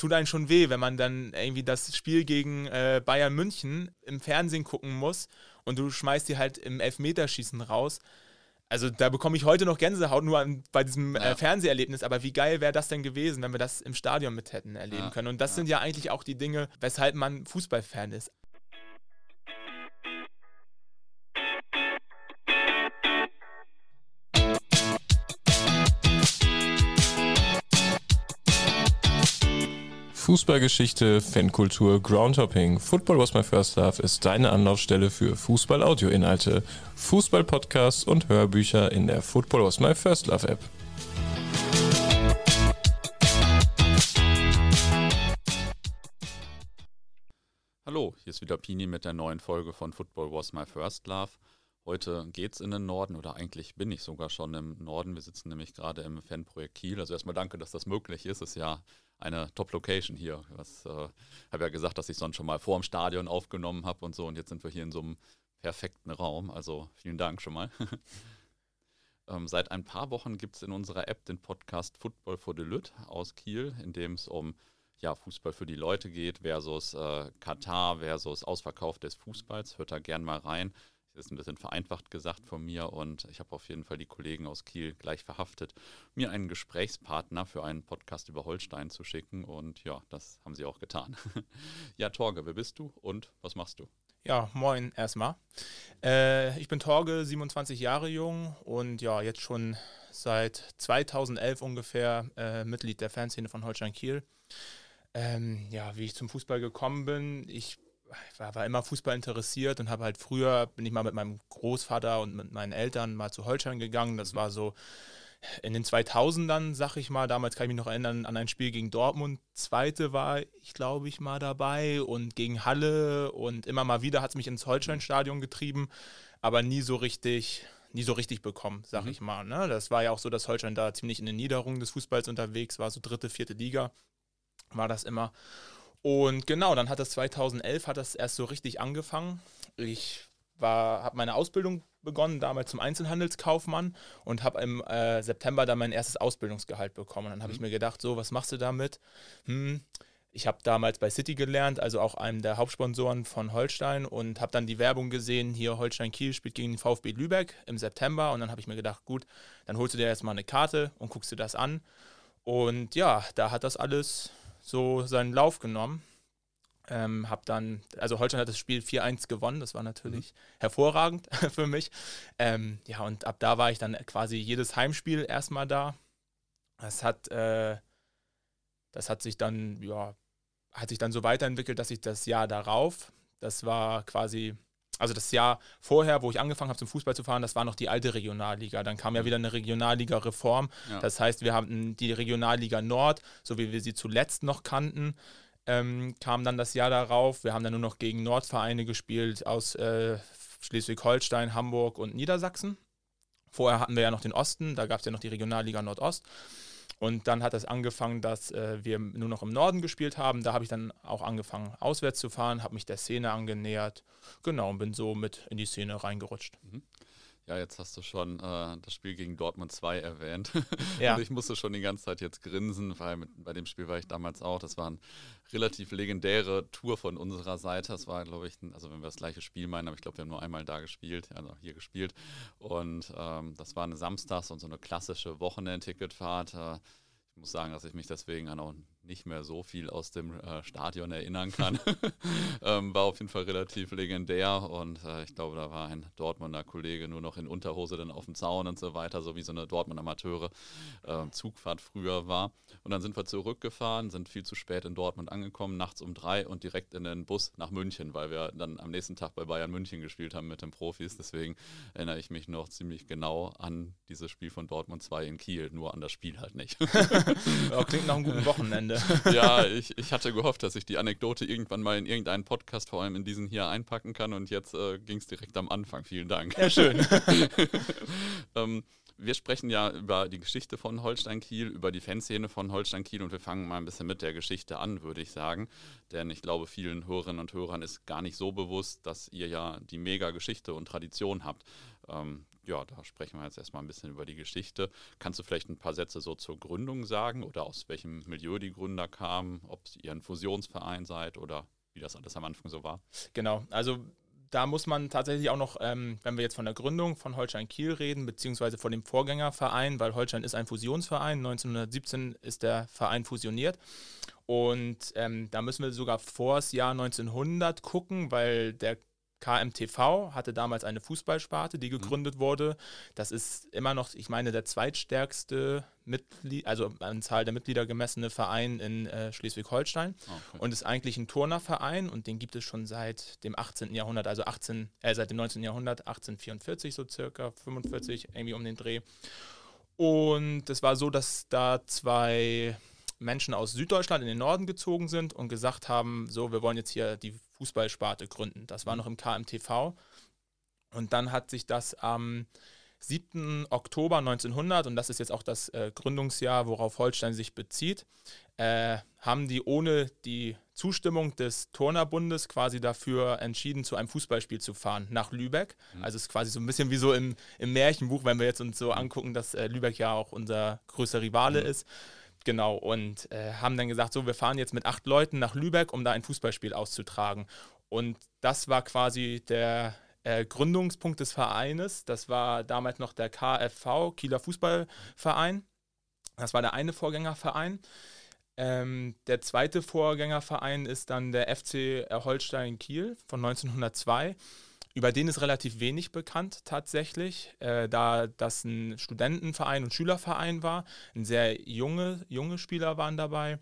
tut einen schon weh, wenn man dann irgendwie das Spiel gegen äh, Bayern München im Fernsehen gucken muss und du schmeißt die halt im Elfmeterschießen raus. Also da bekomme ich heute noch Gänsehaut nur an, bei diesem äh, ja. äh, Fernseherlebnis. Aber wie geil wäre das denn gewesen, wenn wir das im Stadion mit hätten erleben ja. können? Und das ja. sind ja eigentlich auch die Dinge, weshalb man Fußballfan ist. Fußballgeschichte, Fankultur, Groundhopping. Football was my first love ist deine Anlaufstelle für Fußball-Audio-Inhalte, Fußball-Podcasts und Hörbücher in der Football was my first love App. Hallo, hier ist wieder Pini mit der neuen Folge von Football was my first love. Heute geht es in den Norden oder eigentlich bin ich sogar schon im Norden. Wir sitzen nämlich gerade im Fanprojekt Kiel. Also erstmal danke, dass das möglich ist. Es ist ja eine Top-Location hier. Ich äh, habe ja gesagt, dass ich sonst schon mal vor dem Stadion aufgenommen habe und so. Und jetzt sind wir hier in so einem perfekten Raum. Also vielen Dank schon mal. ähm, seit ein paar Wochen gibt es in unserer App den Podcast Football for the Lüt aus Kiel, in dem es um ja, Fußball für die Leute geht versus äh, Katar versus Ausverkauf des Fußballs. Hört da gern mal rein. Ist ein bisschen vereinfacht gesagt von mir und ich habe auf jeden Fall die Kollegen aus Kiel gleich verhaftet, mir einen Gesprächspartner für einen Podcast über Holstein zu schicken und ja, das haben sie auch getan. ja, Torge, wer bist du und was machst du? Ja, moin erstmal. Äh, ich bin Torge, 27 Jahre jung und ja, jetzt schon seit 2011 ungefähr äh, Mitglied der Fanszene von Holstein Kiel. Ähm, ja, wie ich zum Fußball gekommen bin, ich war, war immer Fußball interessiert und habe halt früher, bin ich mal mit meinem Großvater und mit meinen Eltern mal zu Holstein gegangen. Das war so in den 2000ern, sag ich mal, damals kann ich mich noch erinnern an ein Spiel gegen Dortmund. Zweite war ich, glaube ich, mal dabei und gegen Halle und immer mal wieder hat es mich ins Holstein-Stadion getrieben, aber nie so richtig, nie so richtig bekommen, sag mhm. ich mal. Ne? Das war ja auch so, dass Holstein da ziemlich in den Niederungen des Fußballs unterwegs war, so dritte, vierte Liga war das immer. Und genau, dann hat das 2011 hat das erst so richtig angefangen. Ich habe meine Ausbildung begonnen, damals zum Einzelhandelskaufmann und habe im äh, September dann mein erstes Ausbildungsgehalt bekommen. Dann habe mhm. ich mir gedacht, so, was machst du damit? Hm, ich habe damals bei City gelernt, also auch einem der Hauptsponsoren von Holstein und habe dann die Werbung gesehen, hier Holstein Kiel spielt gegen den VfB Lübeck im September und dann habe ich mir gedacht, gut, dann holst du dir erstmal eine Karte und guckst dir das an. Und ja, da hat das alles so seinen Lauf genommen. Ähm, hab dann, also Holstein hat das Spiel 4-1 gewonnen, das war natürlich mhm. hervorragend für mich. Ähm, ja, und ab da war ich dann quasi jedes Heimspiel erstmal da. Das hat, äh, das hat sich dann, ja, hat sich dann so weiterentwickelt, dass ich das Jahr darauf, das war quasi also das Jahr vorher, wo ich angefangen habe zum Fußball zu fahren, das war noch die alte Regionalliga. Dann kam ja mhm. wieder eine Regionalliga-Reform. Ja. Das heißt, wir haben die Regionalliga Nord, so wie wir sie zuletzt noch kannten, ähm, kam dann das Jahr darauf. Wir haben dann nur noch gegen Nordvereine gespielt aus äh, Schleswig-Holstein, Hamburg und Niedersachsen. Vorher hatten wir ja noch den Osten, da gab es ja noch die Regionalliga Nordost. Und dann hat es angefangen, dass äh, wir nur noch im Norden gespielt haben. Da habe ich dann auch angefangen, auswärts zu fahren, habe mich der Szene angenähert. Genau, und bin so mit in die Szene reingerutscht. Mhm. Ja, jetzt hast du schon äh, das Spiel gegen Dortmund 2 erwähnt. Ja. Und ich musste schon die ganze Zeit jetzt grinsen, weil mit, bei dem Spiel war ich damals auch. Das war eine relativ legendäre Tour von unserer Seite. Das war, glaube ich, also wenn wir das gleiche Spiel meinen, aber ich glaube, wir haben nur einmal da gespielt, also hier gespielt. Und ähm, das war eine Samstags- und so eine klassische Wochenendticketfahrt. Äh, ich muss sagen, dass ich mich deswegen an auch nicht mehr so viel aus dem äh, Stadion erinnern kann. ähm, war auf jeden Fall relativ legendär und äh, ich glaube, da war ein Dortmunder Kollege nur noch in Unterhose dann auf dem Zaun und so weiter, so wie so eine Dortmunder Amateure äh, Zugfahrt früher war. Und dann sind wir zurückgefahren, sind viel zu spät in Dortmund angekommen, nachts um drei und direkt in den Bus nach München, weil wir dann am nächsten Tag bei Bayern München gespielt haben mit den Profis. Deswegen erinnere ich mich noch ziemlich genau an dieses Spiel von Dortmund 2 in Kiel, nur an das Spiel halt nicht. klingt nach einem guten Wochenende. ja, ich, ich hatte gehofft, dass ich die Anekdote irgendwann mal in irgendeinen Podcast, vor allem in diesen hier, einpacken kann und jetzt äh, ging es direkt am Anfang. Vielen Dank. Ja, schön. ähm, wir sprechen ja über die Geschichte von Holstein Kiel, über die Fanszene von Holstein Kiel und wir fangen mal ein bisschen mit der Geschichte an, würde ich sagen. Denn ich glaube, vielen Hörerinnen und Hörern ist gar nicht so bewusst, dass ihr ja die mega Geschichte und Tradition habt. Ähm, ja, da sprechen wir jetzt erstmal ein bisschen über die Geschichte. Kannst du vielleicht ein paar Sätze so zur Gründung sagen oder aus welchem Milieu die Gründer kamen, ob ihr ein Fusionsverein seid oder wie das alles am Anfang so war? Genau, also da muss man tatsächlich auch noch, ähm, wenn wir jetzt von der Gründung von Holstein Kiel reden, beziehungsweise von dem Vorgängerverein, weil Holstein ist ein Fusionsverein, 1917 ist der Verein fusioniert. Und ähm, da müssen wir sogar vor das Jahr 1900 gucken, weil der KMTV hatte damals eine Fußballsparte, die mhm. gegründet mhm. wurde. Das ist immer noch, ich meine, der zweitstärkste Mitglied, also an Zahl der Mitglieder gemessene Verein in äh, Schleswig-Holstein ah, okay. und ist eigentlich ein Turnerverein und den gibt es schon seit dem 18. Jahrhundert, also 18, äh, seit dem 19. Jahrhundert, 1844 so circa, 45 irgendwie um den Dreh. Und es war so, dass da zwei Menschen aus Süddeutschland in den Norden gezogen sind und gesagt haben, so, wir wollen jetzt hier die Fußballsparte gründen. Das war noch im KMTV. Und dann hat sich das am 7. Oktober 1900, und das ist jetzt auch das äh, Gründungsjahr, worauf Holstein sich bezieht, äh, haben die ohne die Zustimmung des Turnerbundes quasi dafür entschieden, zu einem Fußballspiel zu fahren nach Lübeck. Mhm. Also es ist quasi so ein bisschen wie so im, im Märchenbuch, wenn wir jetzt uns so angucken, dass äh, Lübeck ja auch unser größter Rivale mhm. ist. Genau, und äh, haben dann gesagt, so, wir fahren jetzt mit acht Leuten nach Lübeck, um da ein Fußballspiel auszutragen. Und das war quasi der äh, Gründungspunkt des Vereines. Das war damals noch der KFV, Kieler Fußballverein. Das war der eine Vorgängerverein. Ähm, der zweite Vorgängerverein ist dann der FC Holstein Kiel von 1902. Über den ist relativ wenig bekannt tatsächlich, äh, da das ein Studentenverein und Schülerverein war. Ein sehr junge, junge Spieler waren dabei.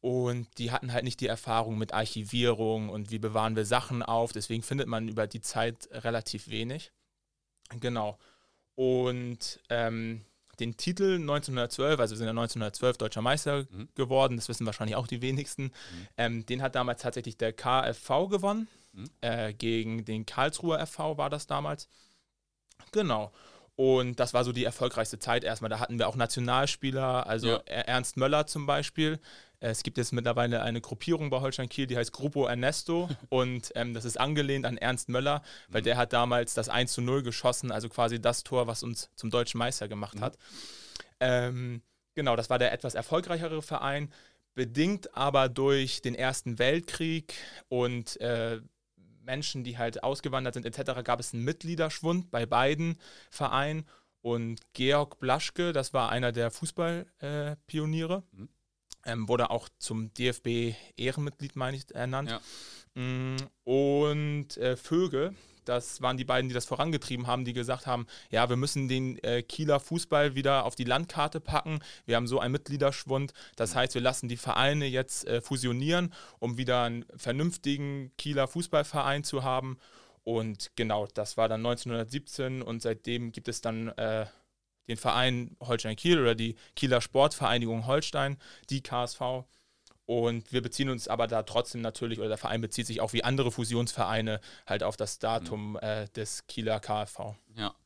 Und die hatten halt nicht die Erfahrung mit Archivierung und wie bewahren wir Sachen auf. Deswegen findet man über die Zeit relativ wenig. Genau. Und ähm, den Titel 1912, also wir sind ja 1912 deutscher Meister mhm. geworden, das wissen wahrscheinlich auch die wenigsten. Mhm. Ähm, den hat damals tatsächlich der KFV gewonnen. Mhm. Äh, gegen den Karlsruher FV war das damals. Genau. Und das war so die erfolgreichste Zeit erstmal. Da hatten wir auch Nationalspieler, also ja. Ernst Möller zum Beispiel. Es gibt jetzt mittlerweile eine Gruppierung bei Holstein Kiel, die heißt Gruppo Ernesto. und ähm, das ist angelehnt an Ernst Möller, weil mhm. der hat damals das 1 zu 0 geschossen, also quasi das Tor, was uns zum deutschen Meister gemacht mhm. hat. Ähm, genau, das war der etwas erfolgreichere Verein, bedingt aber durch den Ersten Weltkrieg und äh, Menschen, die halt ausgewandert sind etc., gab es einen Mitgliederschwund bei beiden Vereinen. Und Georg Blaschke, das war einer der Fußballpioniere, äh, mhm. ähm, wurde auch zum DFB-Ehrenmitglied, meine ich, ernannt. Ja. Mm, und äh, Vöge, das waren die beiden, die das vorangetrieben haben, die gesagt haben, ja, wir müssen den äh, Kieler Fußball wieder auf die Landkarte packen. Wir haben so einen Mitgliederschwund. Das heißt, wir lassen die Vereine jetzt äh, fusionieren, um wieder einen vernünftigen Kieler Fußballverein zu haben. Und genau, das war dann 1917 und seitdem gibt es dann äh, den Verein Holstein Kiel oder die Kieler Sportvereinigung Holstein, die KSV. Und wir beziehen uns aber da trotzdem natürlich, oder der Verein bezieht sich auch wie andere Fusionsvereine halt auf das Datum mhm. äh, des Kieler KfV. Ja.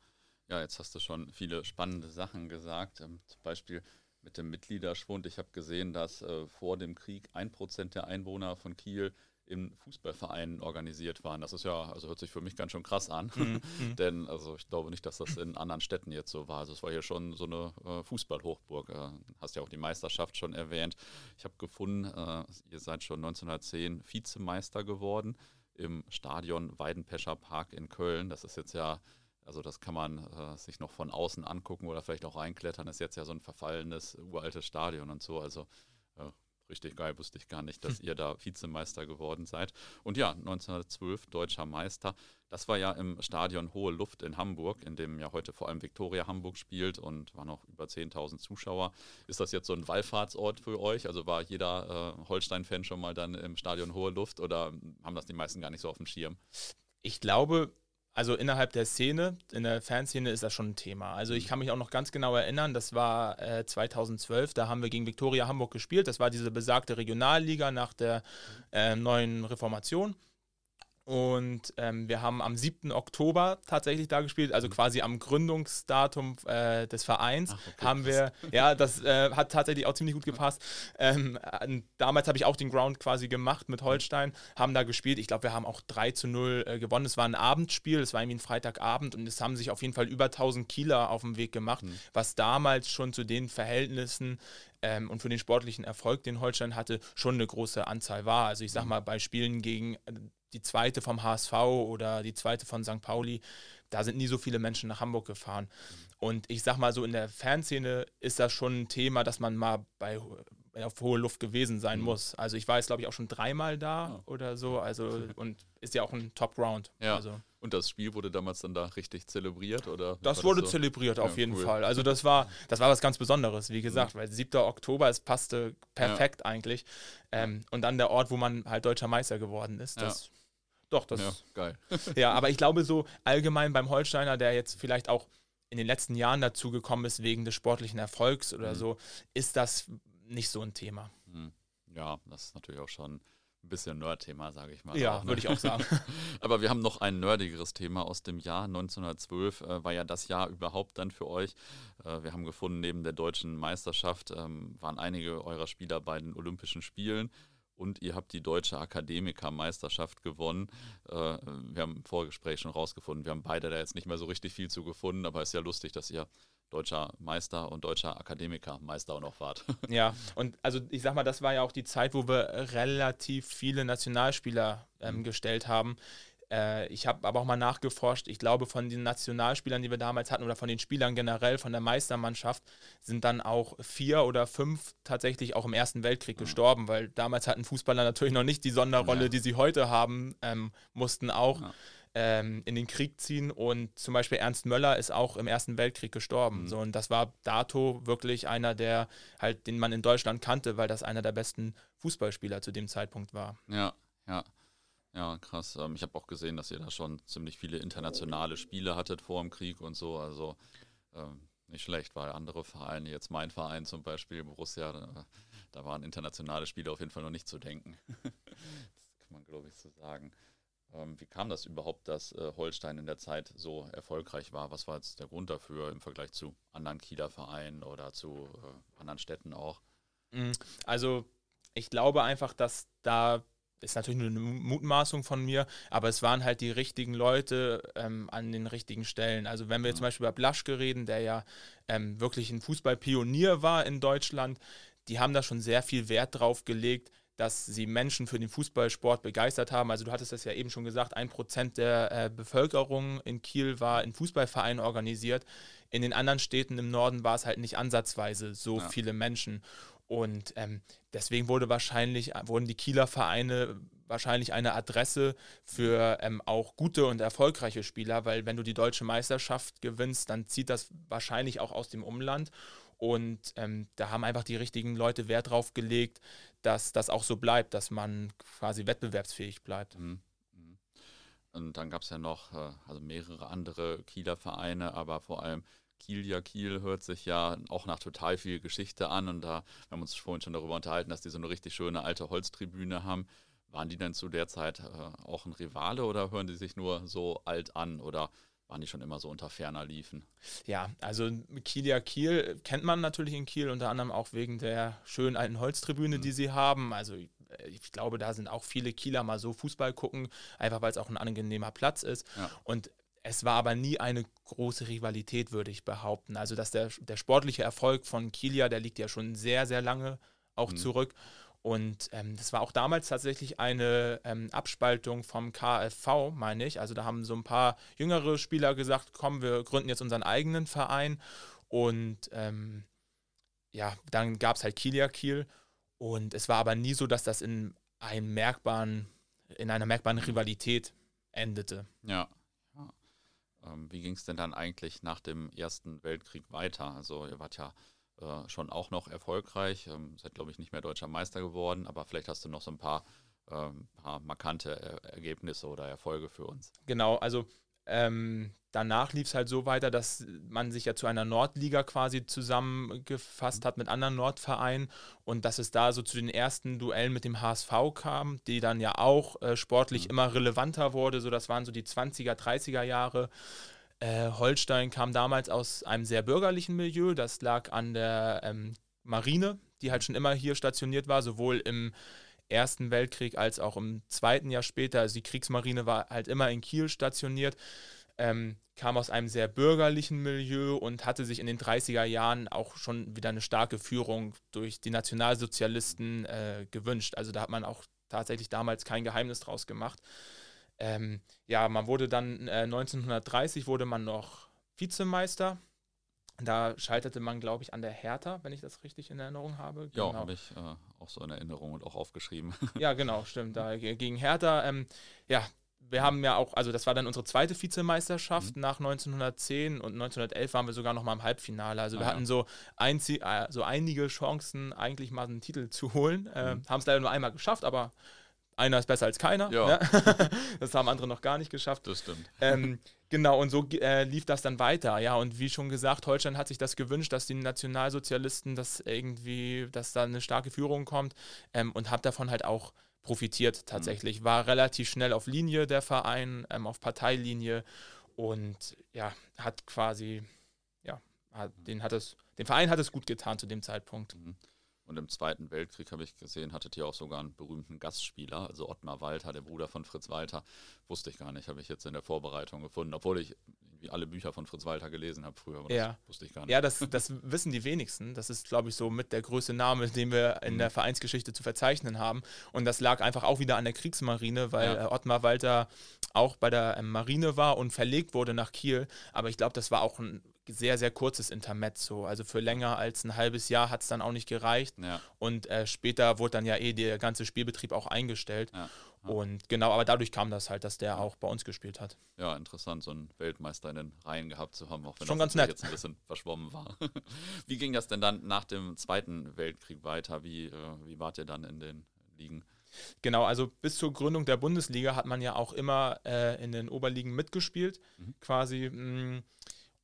ja, jetzt hast du schon viele spannende Sachen gesagt. Ähm, zum Beispiel mit dem Mitgliederschwund. Ich habe gesehen, dass äh, vor dem Krieg ein Prozent der Einwohner von Kiel in Fußballvereinen organisiert waren. Das ist ja, also hört sich für mich ganz schön krass an. Mhm. mhm. Denn also ich glaube nicht, dass das in anderen Städten jetzt so war. Also es war hier schon so eine äh, Fußballhochburg. Äh, hast ja auch die Meisterschaft schon erwähnt. Ich habe gefunden, äh, ihr seid schon 1910 Vizemeister geworden im Stadion Weidenpescher Park in Köln. Das ist jetzt ja also das kann man äh, sich noch von außen angucken oder vielleicht auch reinklettern. Das ist jetzt ja so ein verfallenes, uraltes Stadion und so. Also äh, Richtig geil, wusste ich gar nicht, dass ihr da Vizemeister geworden seid. Und ja, 1912 deutscher Meister. Das war ja im Stadion Hohe Luft in Hamburg, in dem ja heute vor allem Viktoria Hamburg spielt und waren noch über 10.000 Zuschauer. Ist das jetzt so ein Wallfahrtsort für euch? Also war jeder äh, Holstein-Fan schon mal dann im Stadion Hohe Luft oder haben das die meisten gar nicht so auf dem Schirm? Ich glaube, also innerhalb der Szene, in der Fanszene ist das schon ein Thema. Also ich mhm. kann mich auch noch ganz genau erinnern, das war äh, 2012, da haben wir gegen Viktoria Hamburg gespielt. Das war diese besagte Regionalliga nach der äh, neuen Reformation. Und ähm, wir haben am 7. Oktober tatsächlich da gespielt, also mhm. quasi am Gründungsdatum äh, des Vereins Ach, okay, haben wir, ja, das äh, hat tatsächlich auch ziemlich gut gepasst. Ähm, damals habe ich auch den Ground quasi gemacht mit Holstein, haben da gespielt. Ich glaube, wir haben auch 3 zu 0 äh, gewonnen. Es war ein Abendspiel, es war irgendwie ein Freitagabend und es haben sich auf jeden Fall über 1000 Kieler auf dem Weg gemacht, mhm. was damals schon zu den Verhältnissen ähm, und für den sportlichen Erfolg, den Holstein hatte, schon eine große Anzahl war. Also ich sag mhm. mal, bei Spielen gegen äh, die zweite vom HSV oder die zweite von St. Pauli, da sind nie so viele Menschen nach Hamburg gefahren. Und ich sag mal so, in der Fanszene ist das schon ein Thema, dass man mal bei auf hohe Luft gewesen sein mhm. muss. Also ich war jetzt, glaube ich, auch schon dreimal da ja. oder so. Also und ist ja auch ein Top-Ground. Ja. Also. Und das Spiel wurde damals dann da richtig zelebriert, oder? Das wurde das so? zelebriert, auf ja, jeden cool. Fall. Also das war, das war was ganz Besonderes, wie gesagt, mhm. weil 7. Oktober, es passte perfekt ja. eigentlich. Ähm, und dann der Ort, wo man halt deutscher Meister geworden ist. Das, Doch, das. Ja, geil. ja, aber ich glaube so allgemein beim Holsteiner, der jetzt vielleicht auch in den letzten Jahren dazu gekommen ist, wegen des sportlichen Erfolgs oder mhm. so, ist das nicht so ein Thema. Mhm. Ja, das ist natürlich auch schon ein bisschen Nerd-Thema, sage ich mal. Ja, ne? würde ich auch sagen. Aber wir haben noch ein nerdigeres Thema aus dem Jahr 1912. Äh, war ja das Jahr überhaupt dann für euch. Äh, wir haben gefunden, neben der deutschen Meisterschaft ähm, waren einige eurer Spieler bei den Olympischen Spielen und ihr habt die Deutsche Akademikermeisterschaft gewonnen. Äh, wir haben im Vorgespräch schon rausgefunden, wir haben beide da jetzt nicht mehr so richtig viel zu gefunden, aber es ist ja lustig, dass ihr deutscher Meister und deutscher Akademikermeister auch noch wart. Ja, und also ich sag mal, das war ja auch die Zeit, wo wir relativ viele Nationalspieler ähm, mhm. gestellt haben. Äh, ich habe aber auch mal nachgeforscht. Ich glaube, von den Nationalspielern, die wir damals hatten, oder von den Spielern generell, von der Meistermannschaft, sind dann auch vier oder fünf tatsächlich auch im Ersten Weltkrieg ja. gestorben, weil damals hatten Fußballer natürlich noch nicht die Sonderrolle, ja. die sie heute haben, ähm, mussten auch. Ja. Ähm, in den Krieg ziehen und zum Beispiel Ernst Möller ist auch im Ersten Weltkrieg gestorben. Mhm. So, und das war dato wirklich einer, der halt, den man in Deutschland kannte, weil das einer der besten Fußballspieler zu dem Zeitpunkt war. Ja, ja. Ja, krass. Ähm, ich habe auch gesehen, dass ihr da schon ziemlich viele internationale Spiele hattet vor dem Krieg und so. Also ähm, nicht schlecht, weil andere Vereine, jetzt mein Verein zum Beispiel, Borussia, da, waren internationale Spiele auf jeden Fall noch nicht zu denken. das kann man, glaube ich, so sagen. Ähm, wie kam das überhaupt, dass äh, Holstein in der Zeit so erfolgreich war? Was war jetzt der Grund dafür im Vergleich zu anderen Kieler Vereinen oder zu äh, anderen Städten auch? Mhm. Also ich glaube einfach, dass da ist natürlich nur eine Mutmaßung von mir, aber es waren halt die richtigen Leute ähm, an den richtigen Stellen. Also wenn wir ja. zum Beispiel über Blaschke reden, der ja ähm, wirklich ein Fußballpionier war in Deutschland, die haben da schon sehr viel Wert drauf gelegt, dass sie Menschen für den Fußballsport begeistert haben. Also du hattest das ja eben schon gesagt, ein Prozent der äh, Bevölkerung in Kiel war in Fußballvereinen organisiert. In den anderen Städten im Norden war es halt nicht ansatzweise so ja. viele Menschen. Und ähm, deswegen wurde wahrscheinlich, wurden die Kieler Vereine wahrscheinlich eine Adresse für ähm, auch gute und erfolgreiche Spieler, weil wenn du die deutsche Meisterschaft gewinnst, dann zieht das wahrscheinlich auch aus dem Umland. Und ähm, da haben einfach die richtigen Leute Wert drauf gelegt, dass das auch so bleibt, dass man quasi wettbewerbsfähig bleibt. Mhm. mhm. Und dann gab es ja noch äh, also mehrere andere Kieler Vereine, aber vor allem Kiel ja Kiel hört sich ja auch nach total viel Geschichte an und da, wir haben uns vorhin schon darüber unterhalten, dass die so eine richtig schöne alte Holztribüne haben. Waren die denn zu der Zeit äh, auch ein Rivale oder hören die sich nur so alt an oder waren die schon immer so unter ferner liefen? Ja, also Kiel ja Kiel kennt man natürlich in Kiel, unter anderem auch wegen der schönen alten Holztribüne, mhm. die sie haben. Also ich glaube, da sind auch viele Kieler mal so Fußball gucken, einfach weil es auch ein angenehmer Platz ist. Ja. Und es war aber nie eine große Rivalität, würde ich behaupten. Also, dass der, der sportliche Erfolg von Kilia, der liegt ja schon sehr, sehr lange auch mhm. zurück. Und ähm, das war auch damals tatsächlich eine ähm, Abspaltung vom KFV, meine ich. Also da haben so ein paar jüngere Spieler gesagt, komm, wir gründen jetzt unseren eigenen Verein. Und ähm, ja, dann gab es halt Kilia Kiel. Und es war aber nie so, dass das in, einem merkbaren, in einer merkbaren Rivalität endete. Ja, ähm, wie ging es denn dann eigentlich nach dem Ersten Weltkrieg weiter? Also ihr wart ja äh, schon auch noch erfolgreich, ähm, seid glaube ich nicht mehr deutscher Meister geworden, aber vielleicht hast du noch so ein paar, ähm, paar markante er Ergebnisse oder Erfolge für uns. Genau, also Ähm, danach lief es halt so weiter, dass man sich ja zu einer Nordliga quasi zusammengefasst hat mit anderen Nordvereinen und dass es da so zu den ersten Duellen mit dem HSV kam, die dann ja auch äh, sportlich mhm. immer relevanter wurde. So, das waren so die 20er, 30er Jahre. Äh, Holstein kam damals aus einem sehr bürgerlichen Milieu. Das lag an der ähm, Marine, die halt schon immer hier stationiert war, sowohl im Ersten Weltkrieg als auch im zweiten Jahr später. Also die Kriegsmarine war halt immer in Kiel stationiert ähm, kam aus einem sehr bürgerlichen Milieu und hatte sich in den 30er Jahren auch schon wieder eine starke Führung durch die Nationalsozialisten äh, gewünscht. Also da hat man auch tatsächlich damals kein Geheimnis draus gemacht. Ähm, ja, man wurde dann äh, 1930 wurde man noch Vizemeister. Da scheiterte man, glaube ich, an der Hertha, wenn ich das richtig in Erinnerung habe. Genau. Ja, habe ich äh, auch so in Erinnerung und auch aufgeschrieben. ja, genau, stimmt. Da gegen Hertha. Ähm, ja, wir haben ja auch, also das war dann unsere zweite Vizemeisterschaft mhm. nach 1910 und 1911 waren wir sogar noch mal im Halbfinale. Also ah, wir ja. hatten so, einzig, äh, so einige Chancen, eigentlich mal einen Titel zu holen. Äh, mhm. haben es leider nur einmal geschafft, aber einer ist besser als keiner. Ja. Ne? das haben andere noch gar nicht geschafft. Das stimmt. Ähm, genau, und so äh, lief das dann weiter. Ja, und wie schon gesagt, Holstein hat sich das gewünscht, dass die Nationalsozialisten, dass irgendwie, dass da eine starke Führung kommt ähm, und hat davon halt auch profitiert mhm. tatsächlich. War relativ schnell auf Linie der Verein, ähm, auf Parteilinie und ja, hat quasi, ja, hat, den hat es, den Verein hat es gut getan zu dem Zeitpunkt. Mhm. Und im Zweiten Weltkrieg habe ich gesehen, hattet ihr auch sogar einen berühmten Gastspieler, also Ottmar Walter, der Bruder von Fritz Walter. Wusste ich gar nicht, habe ich jetzt in der Vorbereitung gefunden, obwohl ich alle Bücher von Fritz Walter gelesen habe früher, aber ja. das wusste ich gar nicht. Ja, das, das wissen die wenigsten. Das ist, glaube ich, so mit der größte Name, den wir in mhm. der Vereinsgeschichte zu verzeichnen haben. Und das lag einfach auch wieder an der Kriegsmarine, weil ja. Ottmar Walter auch bei der ähm, Marine war und verlegt wurde nach Kiel. Aber ich glaube, das war auch ein sehr, sehr kurzes Intermezzo. Also für länger als ein halbes Jahr hat es dann auch nicht gereicht. Ja. Und äh, später wurde dann ja eh der ganze Spielbetrieb auch eingestellt. Ja. Und genau, aber dadurch kam das halt, dass der auch bei uns gespielt hat. Ja, interessant, so einen Weltmeister in den Reihen gehabt zu haben, auch wenn Schon das ganz nett. jetzt ein bisschen verschwommen war. wie ging das denn dann nach dem Zweiten Weltkrieg weiter? Wie, äh, wie wart ihr dann in den Ligen? Genau, also bis zur Gründung der Bundesliga hat man ja auch immer äh, in den Oberligen mitgespielt, mhm. quasi mh, mm,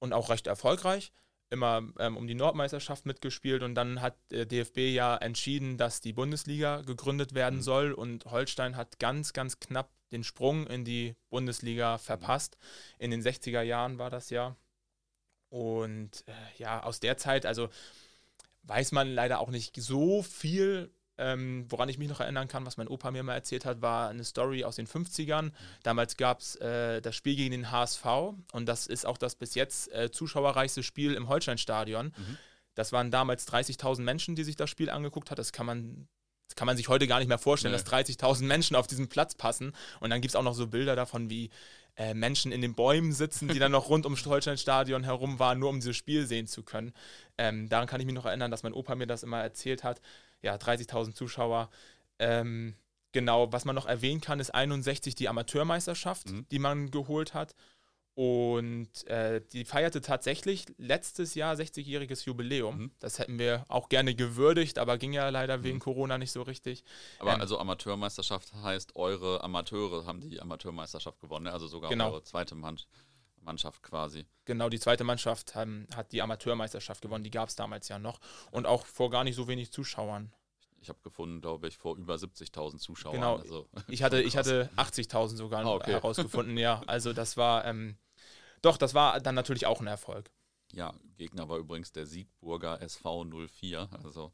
und auch recht erfolgreich immer ähm, um die Nordmeisterschaft mitgespielt und dann hat der DFB ja entschieden, dass die Bundesliga gegründet werden mhm. soll und Holstein hat ganz, ganz knapp den Sprung in die Bundesliga verpasst. In den 60er Jahren war das ja. Und äh, ja, aus der Zeit, also weiß man leider auch nicht so viel ähm, woran ich mich noch erinnern kann, was mein Opa mir mal erzählt hat, war eine Story aus den 50ern. Damals gab es äh, das Spiel gegen den HSV und das ist auch das bis jetzt äh, zuschauerreichste Spiel im Holsteinstadion. Mhm. Das waren damals 30.000 Menschen, die sich das Spiel angeguckt hat. Das kann man das kann man sich heute gar nicht mehr vorstellen, nee. dass 30.000 Menschen auf diesen Platz passen. Und dann gibt es auch noch so Bilder davon, wie äh, Menschen in den Bäumen sitzen, die dann noch rund ums Holsteinstadion herum waren, nur um dieses Spiel sehen zu können. Ähm, daran kann ich mich noch erinnern, dass mein Opa mir das immer erzählt hat ja, 30.000 Zuschauer. Ähm, genau, was man noch erwähnen kann, ist 61 die Amateurmeisterschaft, mhm. die man geholt hat. Und äh, die feierte tatsächlich letztes Jahr 60-jähriges Jubiläum. Mhm. Das hätten wir auch gerne gewürdigt, aber ging ja leider mhm. wegen Corona nicht so richtig. Aber ähm, also Amateurmeisterschaft heißt, eure Amateure haben die Amateurmeisterschaft gewonnen, ne? also sogar genau. eure zweite Mannschaft. Mannschaft quasi. Genau, die zweite Mannschaft haben, hat die Amateurmeisterschaft gewonnen, die gab es damals ja noch. Und auch vor gar nicht so wenig Zuschauern. Ich habe gefunden, glaube ich, vor über 70.000 Zuschauern. Genau, also, ich hatte, ich hatte 80.000 sogar ah, okay. herausgefunden, ja. Also das war, ähm, doch, das war dann natürlich auch ein Erfolg. Ja, Gegner war übrigens der Siegburger SV 04, also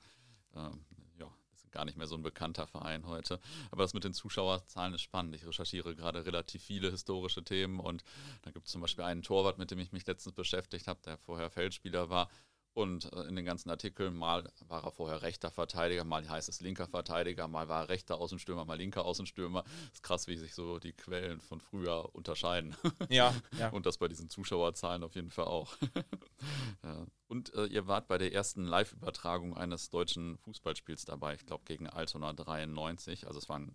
ähm, gar nicht mehr so ein bekannter Verein heute. Aber das mit den Zuschauerzahlen ist spannend. Ich recherchiere gerade relativ viele historische Themen und da gibt es zum Beispiel einen Torwart, mit dem ich mich letztens beschäftigt habe, der vorher Feldspieler war und äh, in den ganzen Artikeln, mal war er vorher rechter Verteidiger, mal heißt es linker Verteidiger, mal war er rechter Außenstürmer, mal linker Außenstürmer. Ist krass, wie sich so die Quellen von früher unterscheiden. Ja, ja. Und das bei diesen Zuschauerzahlen auf jeden Fall auch. ja. Und äh, ihr wart bei der ersten Live-Übertragung eines deutschen Fußballspiels dabei, ich glaube gegen Altona 93. Also es war eine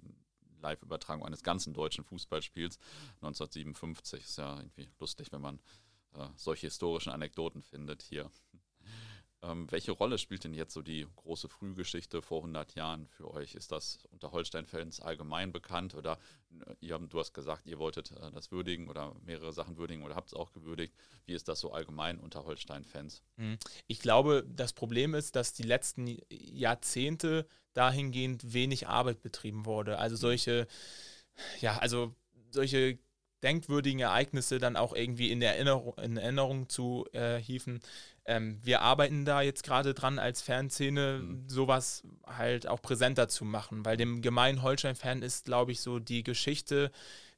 Live-Übertragung eines ganzen deutschen Fußballspiels 1957. Ist ja irgendwie lustig, wenn man äh, solche historischen Anekdoten findet hier. Ähm, welche Rolle spielt denn jetzt so die große Frühgeschichte vor 100 Jahren für euch? Ist das unter Holstein-Fans allgemein bekannt oder ihr, du hast gesagt, ihr wolltet äh, das würdigen oder mehrere Sachen würdigen oder habt es auch gewürdigt. Wie ist das so allgemein unter Holstein-Fans? Mhm. Ich glaube, das Problem ist, dass die letzten Jahrzehnte dahingehend wenig Arbeit betrieben wurde. Also mhm. solche, ja, also solche denkwürdigen Ereignisse dann auch irgendwie in Erinnerung, in Erinnerung zu äh, hieven. Ähm, wir arbeiten da jetzt gerade dran, als Fanszene mhm. sowas halt auch präsenter zu machen, weil dem gemeinen Holstein-Fan ist, glaube ich, so die Geschichte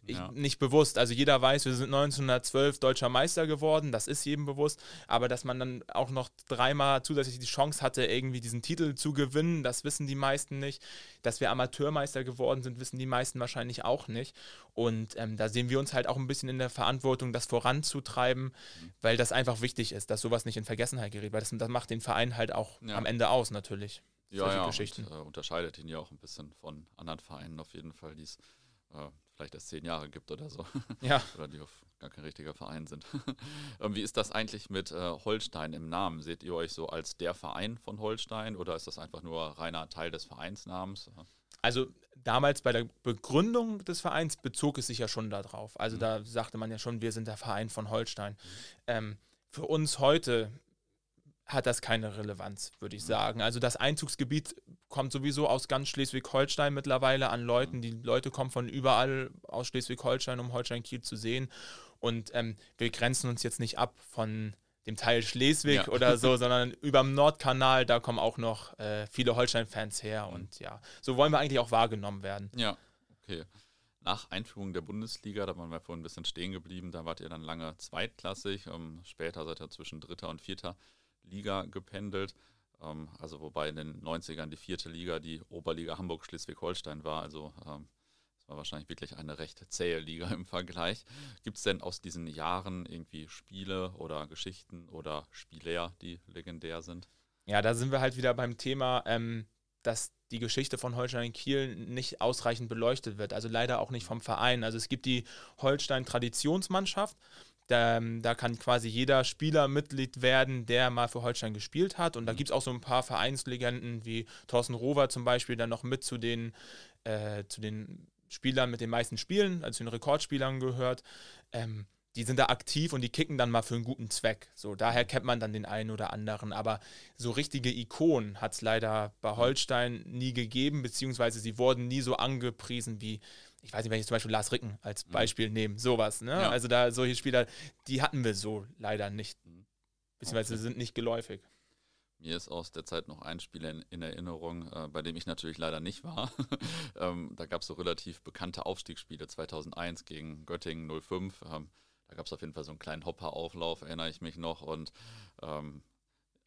ich, ja. nicht bewusst. Also jeder weiß, wir sind 1912 deutscher Meister geworden, das ist jedem bewusst, aber dass man dann auch noch dreimal zusätzlich die Chance hatte, irgendwie diesen Titel zu gewinnen, das wissen die meisten nicht. Dass wir Amateurmeister geworden sind, wissen die meisten wahrscheinlich auch nicht. Und ähm, da sehen wir uns halt auch ein bisschen in der Verantwortung, das voranzutreiben, mhm. weil das einfach wichtig ist, dass sowas nicht in Vergessenheit gerät, weil das, das macht den Verein halt auch ja. am Ende aus natürlich. Ja, ja. Und, äh, unterscheidet ihn ja auch ein bisschen von anderen Vereinen auf jeden Fall, die es äh, vielleicht erst zehn Jahre gibt oder so. Ja. oder die auf gar kein richtiger Verein sind. Wie ist das eigentlich mit äh, Holstein im Namen? Seht ihr euch so als der Verein von Holstein oder ist das einfach nur reiner Teil des Vereinsnamens? Also damals bei der Begründung des Vereins bezog es sich ja schon darauf. Also mhm. da sagte man ja schon, wir sind der Verein von Holstein. Mhm. Ähm, für uns heute hat das keine Relevanz, würde ich sagen. Also das Einzugsgebiet kommt sowieso aus ganz Schleswig-Holstein mittlerweile an Leuten. Die Leute kommen von überall aus Schleswig-Holstein, um Holstein-Kiel zu sehen. Und ähm, wir grenzen uns jetzt nicht ab von dem Teil Schleswig ja. oder so, sondern über dem Nordkanal, da kommen auch noch äh, viele Holstein-Fans her. Mhm. Und ja, so wollen wir eigentlich auch wahrgenommen werden. Ja, okay. Nach Einführung der Bundesliga, da waren wir vorhin ein bisschen stehen geblieben, da wart ihr dann lange zweitklassig. Ähm, später seid ihr zwischen dritter und vierter Liga gependelt. Ähm, also wobei in den 90ern die vierte Liga die Oberliga Hamburg-Schleswig-Holstein war. Also ähm, das war wahrscheinlich wirklich eine recht zähe Liga im Vergleich. Gibt es denn aus diesen Jahren irgendwie Spiele oder Geschichten oder Spieler, die legendär sind? Ja, da sind wir halt wieder beim Thema, ähm, dass die Geschichte von Holstein Kiel nicht ausreichend beleuchtet wird. Also leider auch nicht vom Verein. Also es gibt die Holstein Traditionsmannschaft da, ähm, da, kann quasi jeder Spieler Mitglied werden, der mal für Holstein gespielt hat. Und da mhm. gibt es auch so ein paar Vereinslegenden wie Thorsten Rover zum Beispiel, dann noch mit zu den, äh, zu den Spielern mit den meisten Spielen, also zu den Rekordspielern gehört. Ähm, die sind da aktiv und die kicken dann mal für einen guten Zweck. So, daher kennt man dann den einen oder anderen. Aber so richtige Ikonen hat es leider bei mhm. Holstein nie gegeben, beziehungsweise sie wurden nie so angepriesen wie ich weiß nicht, wenn ich zum Beispiel Lars Ricken als mhm. Beispiel mhm. nehme, sowas. Ne? Ja. Also da solche Spieler, die hatten wir so leider nicht. Beziehungsweise okay. sind nicht geläufig. Mir ist aus der Zeit noch ein Spiel in, in Erinnerung, äh, bei dem ich natürlich leider nicht war. ähm, da gab es so relativ bekannte Aufstiegsspiele, 2001 gegen Göttingen 05. Ähm, da gab es auf jeden Fall so einen kleinen Hopper-Auflauf, erinnere ich mich noch. Und ähm,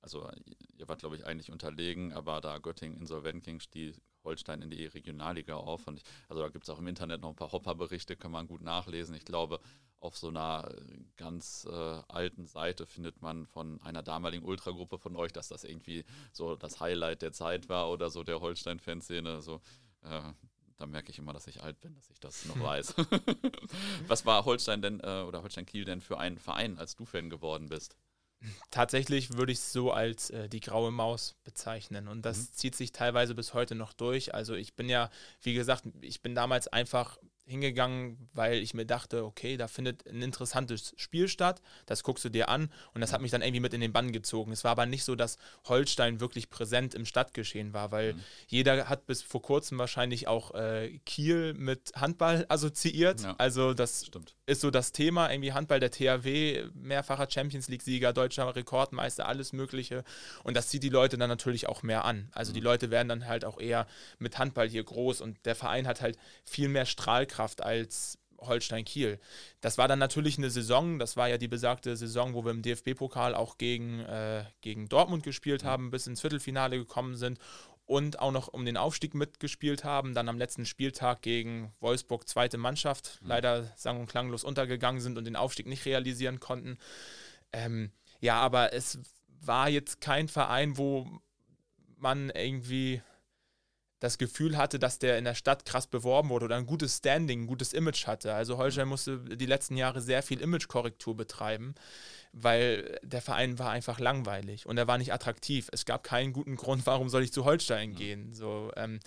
also ihr wart, glaube ich, eigentlich unterlegen, aber da Göttingen insolvent ging, stieg Holstein in die Regionalliga auf. Und ich, also da gibt es auch im Internet noch ein paar Hopper-Berichte, kann man gut nachlesen. Ich glaube, auf so einer ganz äh, alten Seite findet man von einer damaligen Ultragruppe von euch, dass das irgendwie so das Highlight der Zeit war oder so der Holstein-Fanszene. So, äh, da merke ich immer, dass ich alt bin, dass ich das noch weiß. Was war Holstein denn äh, oder Holstein Kiel denn für ein Verein, als du Fan geworden bist? Tatsächlich würde ich es so als äh, die graue Maus bezeichnen. Und das mhm. zieht sich teilweise bis heute noch durch. Also ich bin ja, wie gesagt, ich bin damals einfach hingegangen, weil ich mir dachte, okay, da findet ein interessantes Spiel statt, das guckst du dir an und das hat mich dann irgendwie mit in den Bann gezogen. Es war aber nicht so, dass Holstein wirklich präsent im Stadtgeschehen war, weil mhm. jeder hat bis vor kurzem wahrscheinlich auch äh, Kiel mit Handball assoziiert. Ja, also das stimmt. ist so das Thema, irgendwie Handball der THW, mehrfacher Champions League-Sieger, deutscher Rekordmeister, alles Mögliche. Und das zieht die Leute dann natürlich auch mehr an. Also mhm. die Leute werden dann halt auch eher mit Handball hier groß und der Verein hat halt viel mehr Strahlkraft Strahlkraft als Holstein Kiel. Das war dann natürlich eine Saison, das war ja die besagte Saison, wo wir im DFB-Pokal auch gegen, äh, gegen Dortmund gespielt haben, bis ins Viertelfinale gekommen sind und auch noch um den Aufstieg mitgespielt haben, dann am letzten Spieltag gegen Wolfsburg zweite Mannschaft, mhm. leider sang- und klanglos untergegangen sind und den Aufstieg nicht realisieren konnten. Ähm, ja, aber es war jetzt kein Verein, wo man irgendwie das Gefühl hatte, dass der in der Stadt krass beworben wurde oder ein gutes Standing, ein gutes Image hatte. Also Holstein musste die letzten Jahre sehr viel Imagekorrektur betreiben, weil der Verein war einfach langweilig und er war nicht attraktiv. Es gab keinen guten Grund, warum soll ich zu Holstein gehen. So, ähm,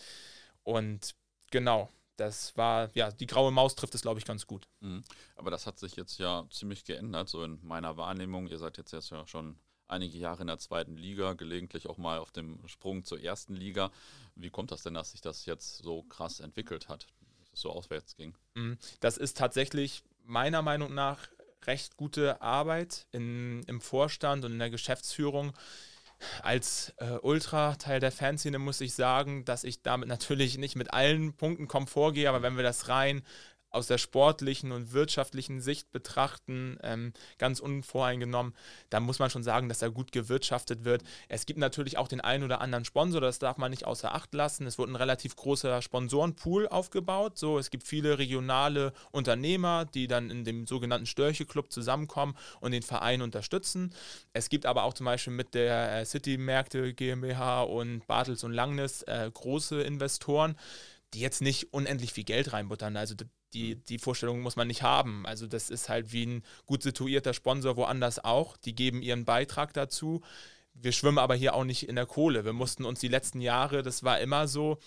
und genau, das war, ja, die graue Maus trifft es, glaube ich, ganz gut. Mhm. Aber das hat sich jetzt ja ziemlich geändert, so in meiner Wahrnehmung. Ihr seid jetzt, jetzt ja schon einige Jahre in der zweiten Liga, gelegentlich auch mal auf dem Sprung zur ersten Liga. Wie kommt das denn, dass sich das jetzt so krass entwickelt hat, dass es so auswärts ging? Mhm. Das ist tatsächlich meiner Meinung nach recht gute Arbeit in, im Vorstand und in der Geschäftsführung. Als äh, Ultra-Teil der Fanszene muss ich sagen, dass ich damit natürlich nicht mit allen Punkten Komfort gehe, aber wenn wir das rein aus der sportlichen und wirtschaftlichen Sicht betrachten, ähm, ganz unvoreingenommen, da muss man schon sagen, dass da gut gewirtschaftet wird. Es gibt natürlich auch den einen oder anderen Sponsor, das darf man nicht außer Acht lassen. Es wurde ein relativ großer Sponsorenpool aufgebaut. So, es gibt viele regionale Unternehmer, die dann in dem sogenannten Störche-Club zusammenkommen und den Verein unterstützen. Es gibt aber auch zum Beispiel mit der äh, City-Märkte GmbH und Bartels und Langnes äh, große Investoren die jetzt nicht unendlich viel Geld reinbuttern. Also die, die Vorstellung muss man nicht haben. Also das ist halt wie ein gut situierter Sponsor woanders auch. Die geben ihren Beitrag dazu. Wir schwimmen aber hier auch nicht in der Kohle. Wir mussten uns die letzten Jahre, das war immer so,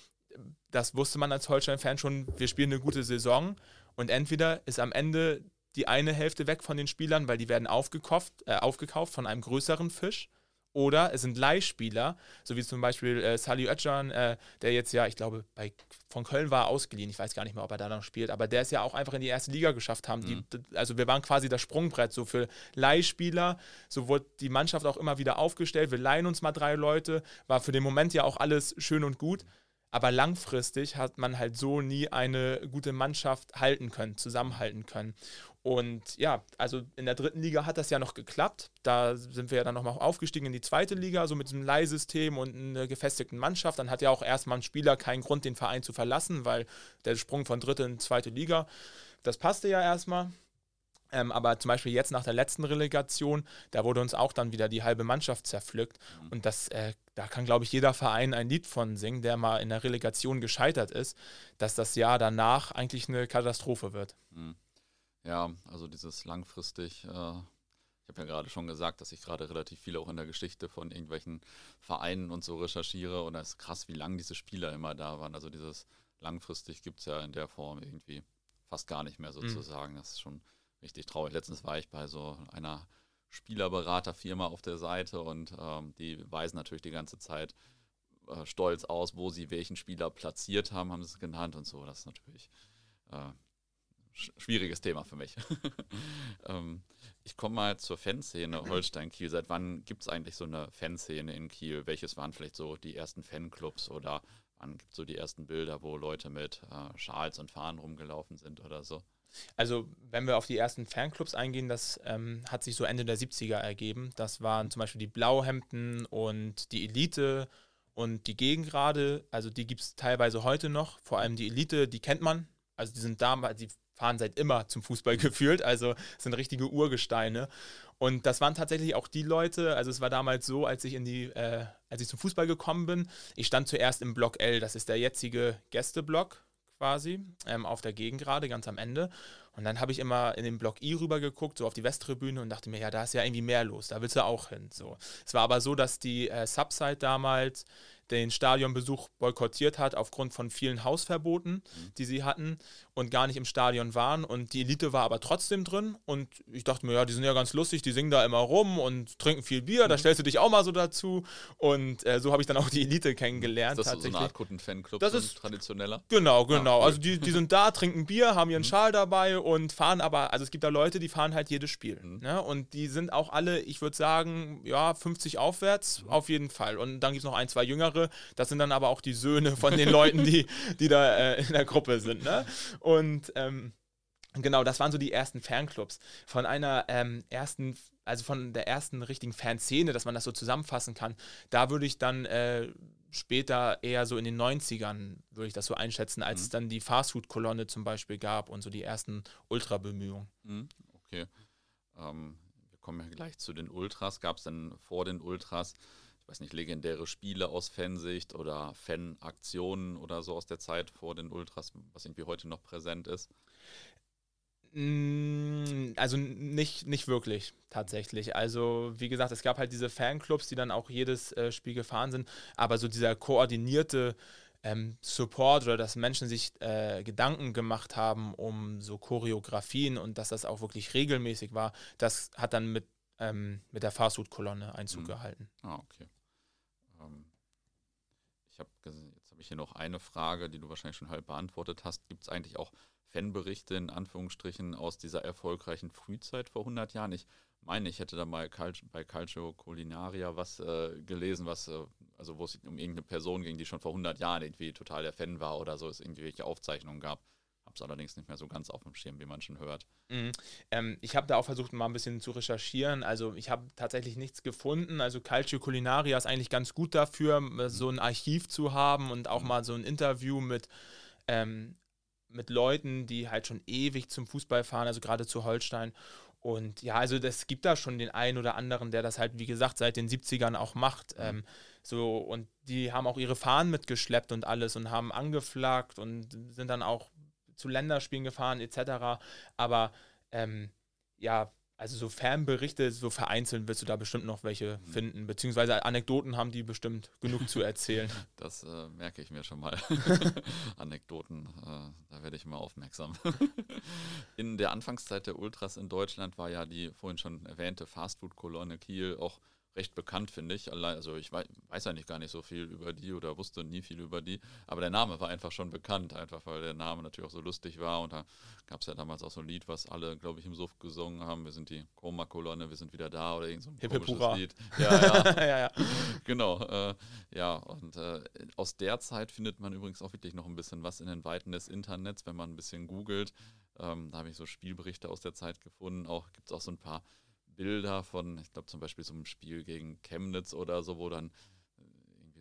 das wusste man als Holstein-Fan schon, wir spielen eine gute Saison und entweder ist am Ende die eine Hälfte weg von den Spielern, weil die werden aufgekauft, äh, aufgekauft von einem größeren Fisch oder es sind Leihspieler, so wie zum Beispiel äh, Salih Özcan, äh, der jetzt ja, ich glaube, bei, von Köln war ausgeliehen. Ich weiß gar nicht mehr, ob er da noch spielt, aber der es ja auch einfach in die erste Liga geschafft haben. Mhm. Die, also wir waren quasi das Sprungbrett so für Leihspieler. So wurde die Mannschaft auch immer wieder aufgestellt. Wir leihen uns mal drei Leute. War für den Moment ja auch alles schön und gut. Aber langfristig hat man halt so nie eine gute Mannschaft halten können, zusammenhalten können. Und ja, also in der dritten Liga hat das ja noch geklappt. Da sind wir ja dann nochmal aufgestiegen in die zweite Liga, so mit diesem Leihsystem und einer gefestigten Mannschaft. Dann hat ja auch erstmal ein Spieler keinen Grund, den Verein zu verlassen, weil der Sprung von dritte in zweite Liga, das passte ja erstmal. Ähm, aber zum Beispiel jetzt nach der letzten Relegation, da wurde uns auch dann wieder die halbe Mannschaft zerpflückt. Mhm. Und das, äh, da kann, glaube ich, jeder Verein ein Lied von singen, der mal in der Relegation gescheitert ist, dass das Jahr danach eigentlich eine Katastrophe wird. Mhm. Ja, also dieses langfristig, äh, ich habe ja gerade schon gesagt, dass ich gerade relativ viel auch in der Geschichte von irgendwelchen Vereinen und so recherchiere und es ist krass, wie lange diese Spieler immer da waren. Also dieses langfristig gibt es ja in der Form irgendwie fast gar nicht mehr mhm. sozusagen. Mhm. Das ist schon richtig traurig. Letztens war ich bei so einer Spielerberaterfirma auf der Seite und ähm, die weisen natürlich die ganze Zeit äh, stolz aus, wo sie welchen Spieler platziert haben, haben sie es genannt und so. Das ist natürlich äh, schwieriges Thema für mich. ähm, ich komme mal zur Fanszene Holstein-Kiel. Seit wann gibt es eigentlich so eine Fanszene in Kiel? Welches waren vielleicht so die ersten Fanclubs oder wann gibt es so die ersten Bilder, wo Leute mit äh, Schals und Fahnen rumgelaufen sind oder so? Also, wenn wir auf die ersten Fanclubs eingehen, das ähm, hat sich so Ende der 70er ergeben. Das waren zum Beispiel die Blauhemden und die Elite und die Gegengrade. Also, die gibt es teilweise heute noch. Vor allem die Elite, die kennt man. Also, die sind damals, die fahren seit immer zum Fußball gefühlt, also sind richtige Urgesteine. Und das waren tatsächlich auch die Leute, also es war damals so, als ich in die, äh, als ich zum Fußball gekommen bin, ich stand zuerst im Block L, das ist der jetzige Gästeblock quasi, ähm, auf der Gegend gerade, ganz am Ende. Und dann habe ich immer in den Block I rüber geguckt, so auf die Westtribüne und dachte mir, ja, da ist ja irgendwie mehr los, da willst du auch hin. So. Es war aber so, dass die äh, Subside damals den Stadionbesuch boykottiert hat aufgrund von vielen Hausverboten, mhm. die sie hatten und gar nicht im Stadion waren. Und die Elite war aber trotzdem drin. Und ich dachte mir, ja, die sind ja ganz lustig, die singen da immer rum und trinken viel Bier. Da mhm. stellst du dich auch mal so dazu. Und äh, so habe ich dann auch die Elite kennengelernt. Ist das so eine Art Kunden-Fanclub, das ist traditioneller? Genau, genau. Ah, cool. Also die, die sind da, trinken Bier, haben ihren mhm. Schal dabei und fahren aber, also es gibt da Leute, die fahren halt jedes Spiel. Mhm. Ne? Und die sind auch alle, ich würde sagen, ja, 50 aufwärts, mhm. auf jeden Fall. Und dann gibt es noch ein, zwei Jüngere. Das sind dann aber auch die Söhne von den Leuten, die, die da äh, in der Gruppe sind. Ne? Und ähm, genau, das waren so die ersten Fanclubs. Von einer ähm, ersten, also von der ersten richtigen Fanszene, dass man das so zusammenfassen kann, da würde ich dann äh, später eher so in den 90ern, würde ich das so einschätzen, als mhm. es dann die Fastfood-Kolonne zum Beispiel gab und so die ersten Ultra-Bemühungen. Mhm. Okay. Ähm, wir kommen ja gleich zu den Ultras. Gab es denn vor den Ultras ich weiß nicht, legendäre Spiele aus Fansicht oder Fanaktionen oder so aus der Zeit vor den Ultras, was irgendwie heute noch präsent ist? Mm, also nicht, nicht wirklich tatsächlich. Also wie gesagt, es gab halt diese Fanclubs, die dann auch jedes äh, Spiel gefahren sind, aber so dieser koordinierte ähm, Support oder dass Menschen sich äh, Gedanken gemacht haben um so Choreografien und dass das auch wirklich regelmäßig war, das hat dann mit, ähm, mit der Fastfood-Kolonne Einzug mhm. gehalten. Ah, okay. Ähm, ich habe jetzt habe ich hier noch eine Frage, die du wahrscheinlich schon halb beantwortet hast. Gibt es eigentlich auch Fanberichte in Anführungsstrichen aus dieser erfolgreichen Frühzeit vor 100 Jahren? Ich meine, ich hätte da mal bei Calcio Culinaria was äh, gelesen, was, äh, also wo es um irgendeine Person ging, die schon vor 100 Jahren irgendwie total der Fan war oder so, es irgendwelche Aufzeichnungen gab. Habe es allerdings nicht mehr so ganz auf dem Schirm, wie man schon hört. Mhm. Ähm, ich habe da auch versucht, mal ein bisschen zu recherchieren. Also ich habe tatsächlich nichts gefunden. Also Calcio Culinaria ist eigentlich ganz gut dafür, mhm. so ein Archiv zu haben und auch mhm. mal so ein Interview mit ähm, mit Leuten, die halt schon ewig zum Fußball fahren, also gerade zu Holstein. Und ja, also es gibt da schon den einen oder anderen, der das halt, wie gesagt, seit den 70ern auch macht. Mhm. Ähm, so, und die haben auch ihre Fahnen mitgeschleppt und alles und haben angeflaggt und sind dann auch zu Länderspielen gefahren, etc. Aber ähm, ja, also so Fanberichte, so vereinzelt wirst du da bestimmt noch welche mhm. finden, beziehungsweise Anekdoten haben die bestimmt genug zu erzählen. Das äh, merke ich mir schon mal. Anekdoten, äh, da werde ich immer aufmerksam. in der Anfangszeit der Ultras in Deutschland war ja die vorhin schon erwähnte Fastfood-Kolonne Kiel auch recht bekannt, finde ich. Also ich weiß, weiß eigentlich gar nicht so viel über die oder wusste nie viel über die, aber der Name war einfach schon bekannt, einfach weil der Name natürlich auch so lustig war und da gab es ja damals auch so ein Lied, was alle, glaube ich, im Suff gesungen haben. Wir sind die Koma-Kolonne, wir sind wieder da oder irgend so ein Hippe komisches Pura. Lied. Ja, ja. ja, ja. Genau. Äh, ja, und äh, aus der Zeit findet man übrigens auch wirklich noch ein bisschen was in den Weiten des Internets, wenn man ein bisschen googelt. Ähm, da habe ich so Spielberichte aus der Zeit gefunden. Auch gibt es auch so ein paar Bilder von, ich glaube zum Beispiel so einem Spiel gegen Chemnitz oder so, wo dann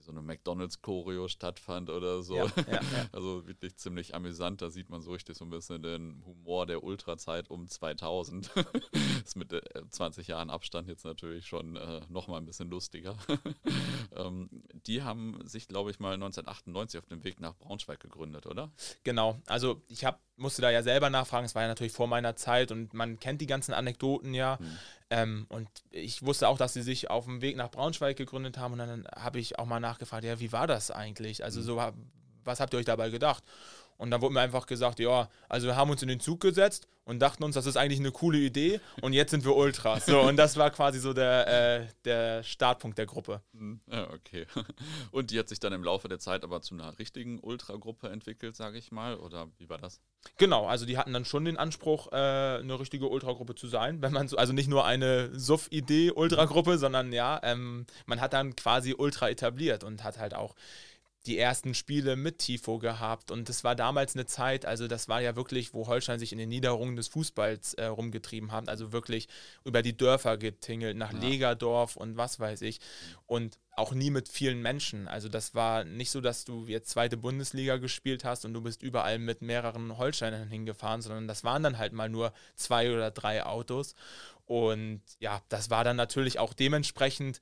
so eine McDonalds-Choreo stattfand oder so. Ja, ja, ja. Also wirklich ziemlich amüsant. Da sieht man so richtig so ein bisschen den Humor der Ultrazeit um 2000. ist mit 20 äh, Jahren Abstand jetzt natürlich schon äh, nochmal ein bisschen lustiger. ähm, die haben sich, glaube ich, mal 1998 auf dem Weg nach Braunschweig gegründet, oder? Genau. Also ich hab, musste da ja selber nachfragen. Es war ja natürlich vor meiner Zeit und man kennt die ganzen Anekdoten ja. Hm. Ähm, und ich wusste auch, dass sie sich auf dem Weg nach Braunschweig gegründet haben. Und dann habe ich auch mal nachgefragt, ja, wie war das eigentlich? Also mhm. so, was habt ihr euch dabei gedacht? Und dann wurde mir einfach gesagt, ja, also wir haben uns in den Zug gesetzt und dachten uns, das ist eigentlich eine coole Idee und jetzt sind wir Ultras. So, und das war quasi so der, äh, der Startpunkt der Gruppe. Hm, ja, okay. Und die hat sich dann im Laufe der Zeit aber zu einer richtigen Ultragruppe entwickelt, sage ich mal, oder wie war das? Genau, also die hatten dann schon den Anspruch, äh, eine richtige Ultragruppe zu sein, wenn man so, also nicht nur eine Suff-Idee Ultragruppe, sondern ja, ähm, man hat dann quasi Ultra etabliert und hat halt auch die ersten Spiele mit Tifo gehabt und das war damals eine Zeit, also das war ja wirklich, wo Holstein sich in den Niederungen des Fußballs äh, rumgetrieben hat, also wirklich über die Dörfer getingelt, nach ja. Legerdorf und was weiß ich und auch nie mit vielen Menschen. Also das war nicht so, dass du jetzt zweite Bundesliga gespielt hast und du bist überall mit mehreren Holsteinern hingefahren, sondern das waren dann halt mal nur zwei oder drei Autos und ja, das war dann natürlich auch dementsprechend,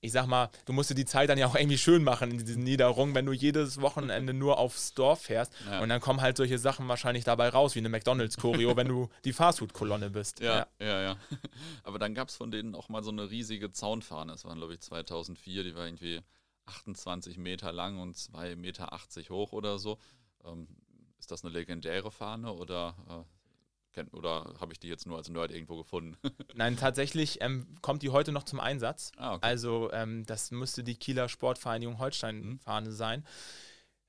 ich sag mal, du musst dir die Zeit dann ja auch irgendwie schön machen in diesen Niederungen, wenn du jedes Wochenende nur aufs Dorf fährst. Ja. Und dann kommen halt solche Sachen wahrscheinlich dabei raus, wie eine McDonalds-Choreo, wenn du die Fastfood-Kolonne bist. Ja, ja, ja. ja. Aber dann gab es von denen auch mal so eine riesige Zaunfahne. Das waren, glaube ich, 2004. Die war irgendwie 28 Meter lang und 2,80 Meter hoch oder so. Ähm, ist das eine legendäre Fahne oder äh, oder habe ich die jetzt nur als Nerd irgendwo gefunden? Nein, tatsächlich ähm, kommt die heute noch zum Einsatz. Ah, okay. Also ähm, das müsste die Kieler Sportvereinigung Holstein-Fahne mhm. sein.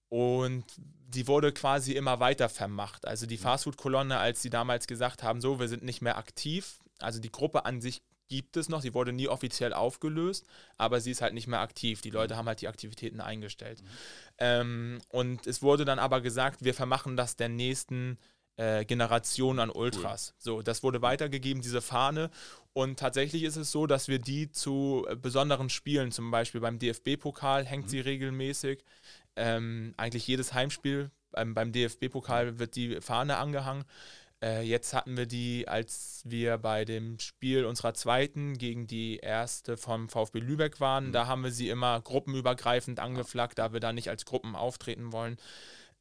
Und die wurde quasi immer weiter vermacht. Also die mhm. Fastfood-Kolonne, als sie damals gesagt haben, so, wir sind nicht mehr aktiv, also die Gruppe an sich gibt es noch, sie wurde nie offiziell aufgelöst, aber sie ist halt nicht mehr aktiv. Die Leute mhm. haben halt die Aktivitäten eingestellt. Mhm. Ähm, und es wurde dann aber gesagt, wir vermachen das der nächsten äh, Generation an Ultras. Cool. So, das wurde weitergegeben, diese Fahne. Und tatsächlich ist es so, dass wir die zu äh, besonderen Spielen, zum Beispiel beim DFB-Pokal hängt mhm. sie regelmäßig. Ähm, eigentlich jedes Heimspiel ähm, beim DFB-Pokal wird die Fahne angehangen. Äh, jetzt hatten wir die, als wir bei dem Spiel unserer zweiten gegen die erste vom VfB Lübeck waren. Mhm. Da haben wir sie immer gruppenübergreifend angeflaggt, da wir da nicht als Gruppen auftreten wollen.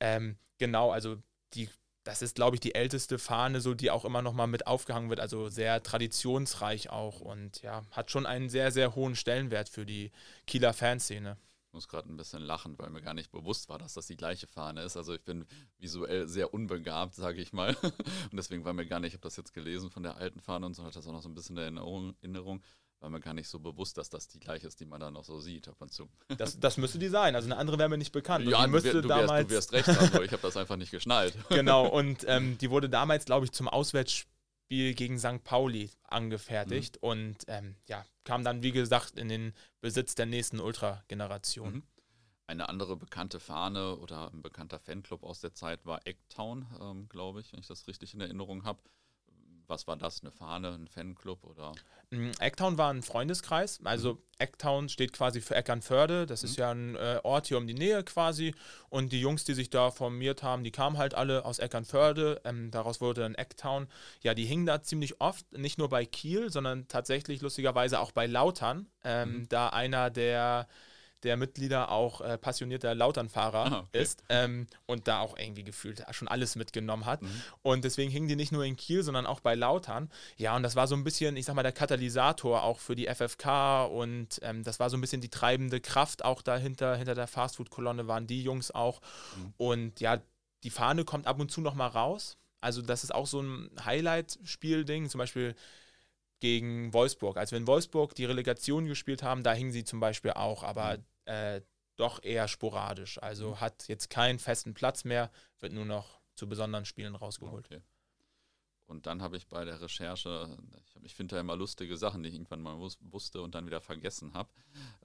Ähm, genau, also die das ist, glaube ich, die älteste Fahne, so die auch immer noch mal mit aufgehangen wird, also sehr traditionsreich auch und ja, hat schon einen sehr, sehr hohen Stellenwert für die Kieler Fanszene. Ich muss gerade ein bisschen lachen, weil mir gar nicht bewusst war, dass das die gleiche Fahne ist. Also ich bin visuell sehr unbegabt, sage ich mal. Und deswegen war mir gar nicht, ich habe das jetzt gelesen von der alten Fahne und so, hat das auch noch so ein bisschen in Erinnerung war mir gar nicht so bewusst, dass das die gleiche ist, die man dann noch so sieht ab und zu. Das, das müsste die sein. Also eine andere wäre mir nicht bekannt. Ja, du, du, damals, wärst, du wirst recht haben, aber ich habe das einfach nicht geschnallt. Genau, und ähm, die wurde damals, glaube ich, zum Auswärtsspiel gegen St. Pauli angefertigt mhm. und ähm, ja, kam dann, wie gesagt, in den Besitz der nächsten Ultra-Generation. Mhm. Eine andere bekannte Fahne oder ein bekannter Fanclub aus der Zeit war Ecktown, ähm, glaube ich, wenn ich das richtig in Erinnerung habe. Was war das? Eine Fahne, ein Fanclub oder? Mm, Ecktown war ein Freundeskreis. Also mhm. Ecktown steht quasi für Eckernförde. Das mhm. ist ja ein äh, Ort hier um die Nähe quasi. Und die Jungs, die sich da formiert haben, die kamen halt alle aus Eckernförde. Ähm, daraus wurde dann Ecktown. Ja, die hingen da ziemlich oft, nicht nur bei Kiel, sondern tatsächlich lustigerweise auch bei Lautern. Ähm, mhm. Da einer der der Mitglieder auch äh, passionierter Lauternfahrer ah, okay. ist ähm, und da auch irgendwie gefühlt schon alles mitgenommen hat. Mhm. Und deswegen hingen die nicht nur in Kiel, sondern auch bei Lautern. Ja, und das war so ein bisschen, ich sag mal, der Katalysator auch für die FFK und ähm, das war so ein bisschen die treibende Kraft auch dahinter, hinter der Fastfood-Kolonne waren die Jungs auch. Mhm. Und ja, die Fahne kommt ab und zu noch mal raus. Also das ist auch so ein Highlight-Spiel-Ding. Zum Beispiel gegen Wolfsburg. Als wir in Wolfsburg die Relegation gespielt haben, da hingen sie zum Beispiel auch. Aber mhm äh, doch eher sporadisch. Also mhm. hat jetzt keinen festen Platz mehr, wird nur noch zu besonderen Spielen rausgeholt. Okay. Und dann habe ich bei der Recherche, ich, ich finde da immer lustige Sachen, die ich irgendwann mal wus wusste und dann wieder vergessen habe.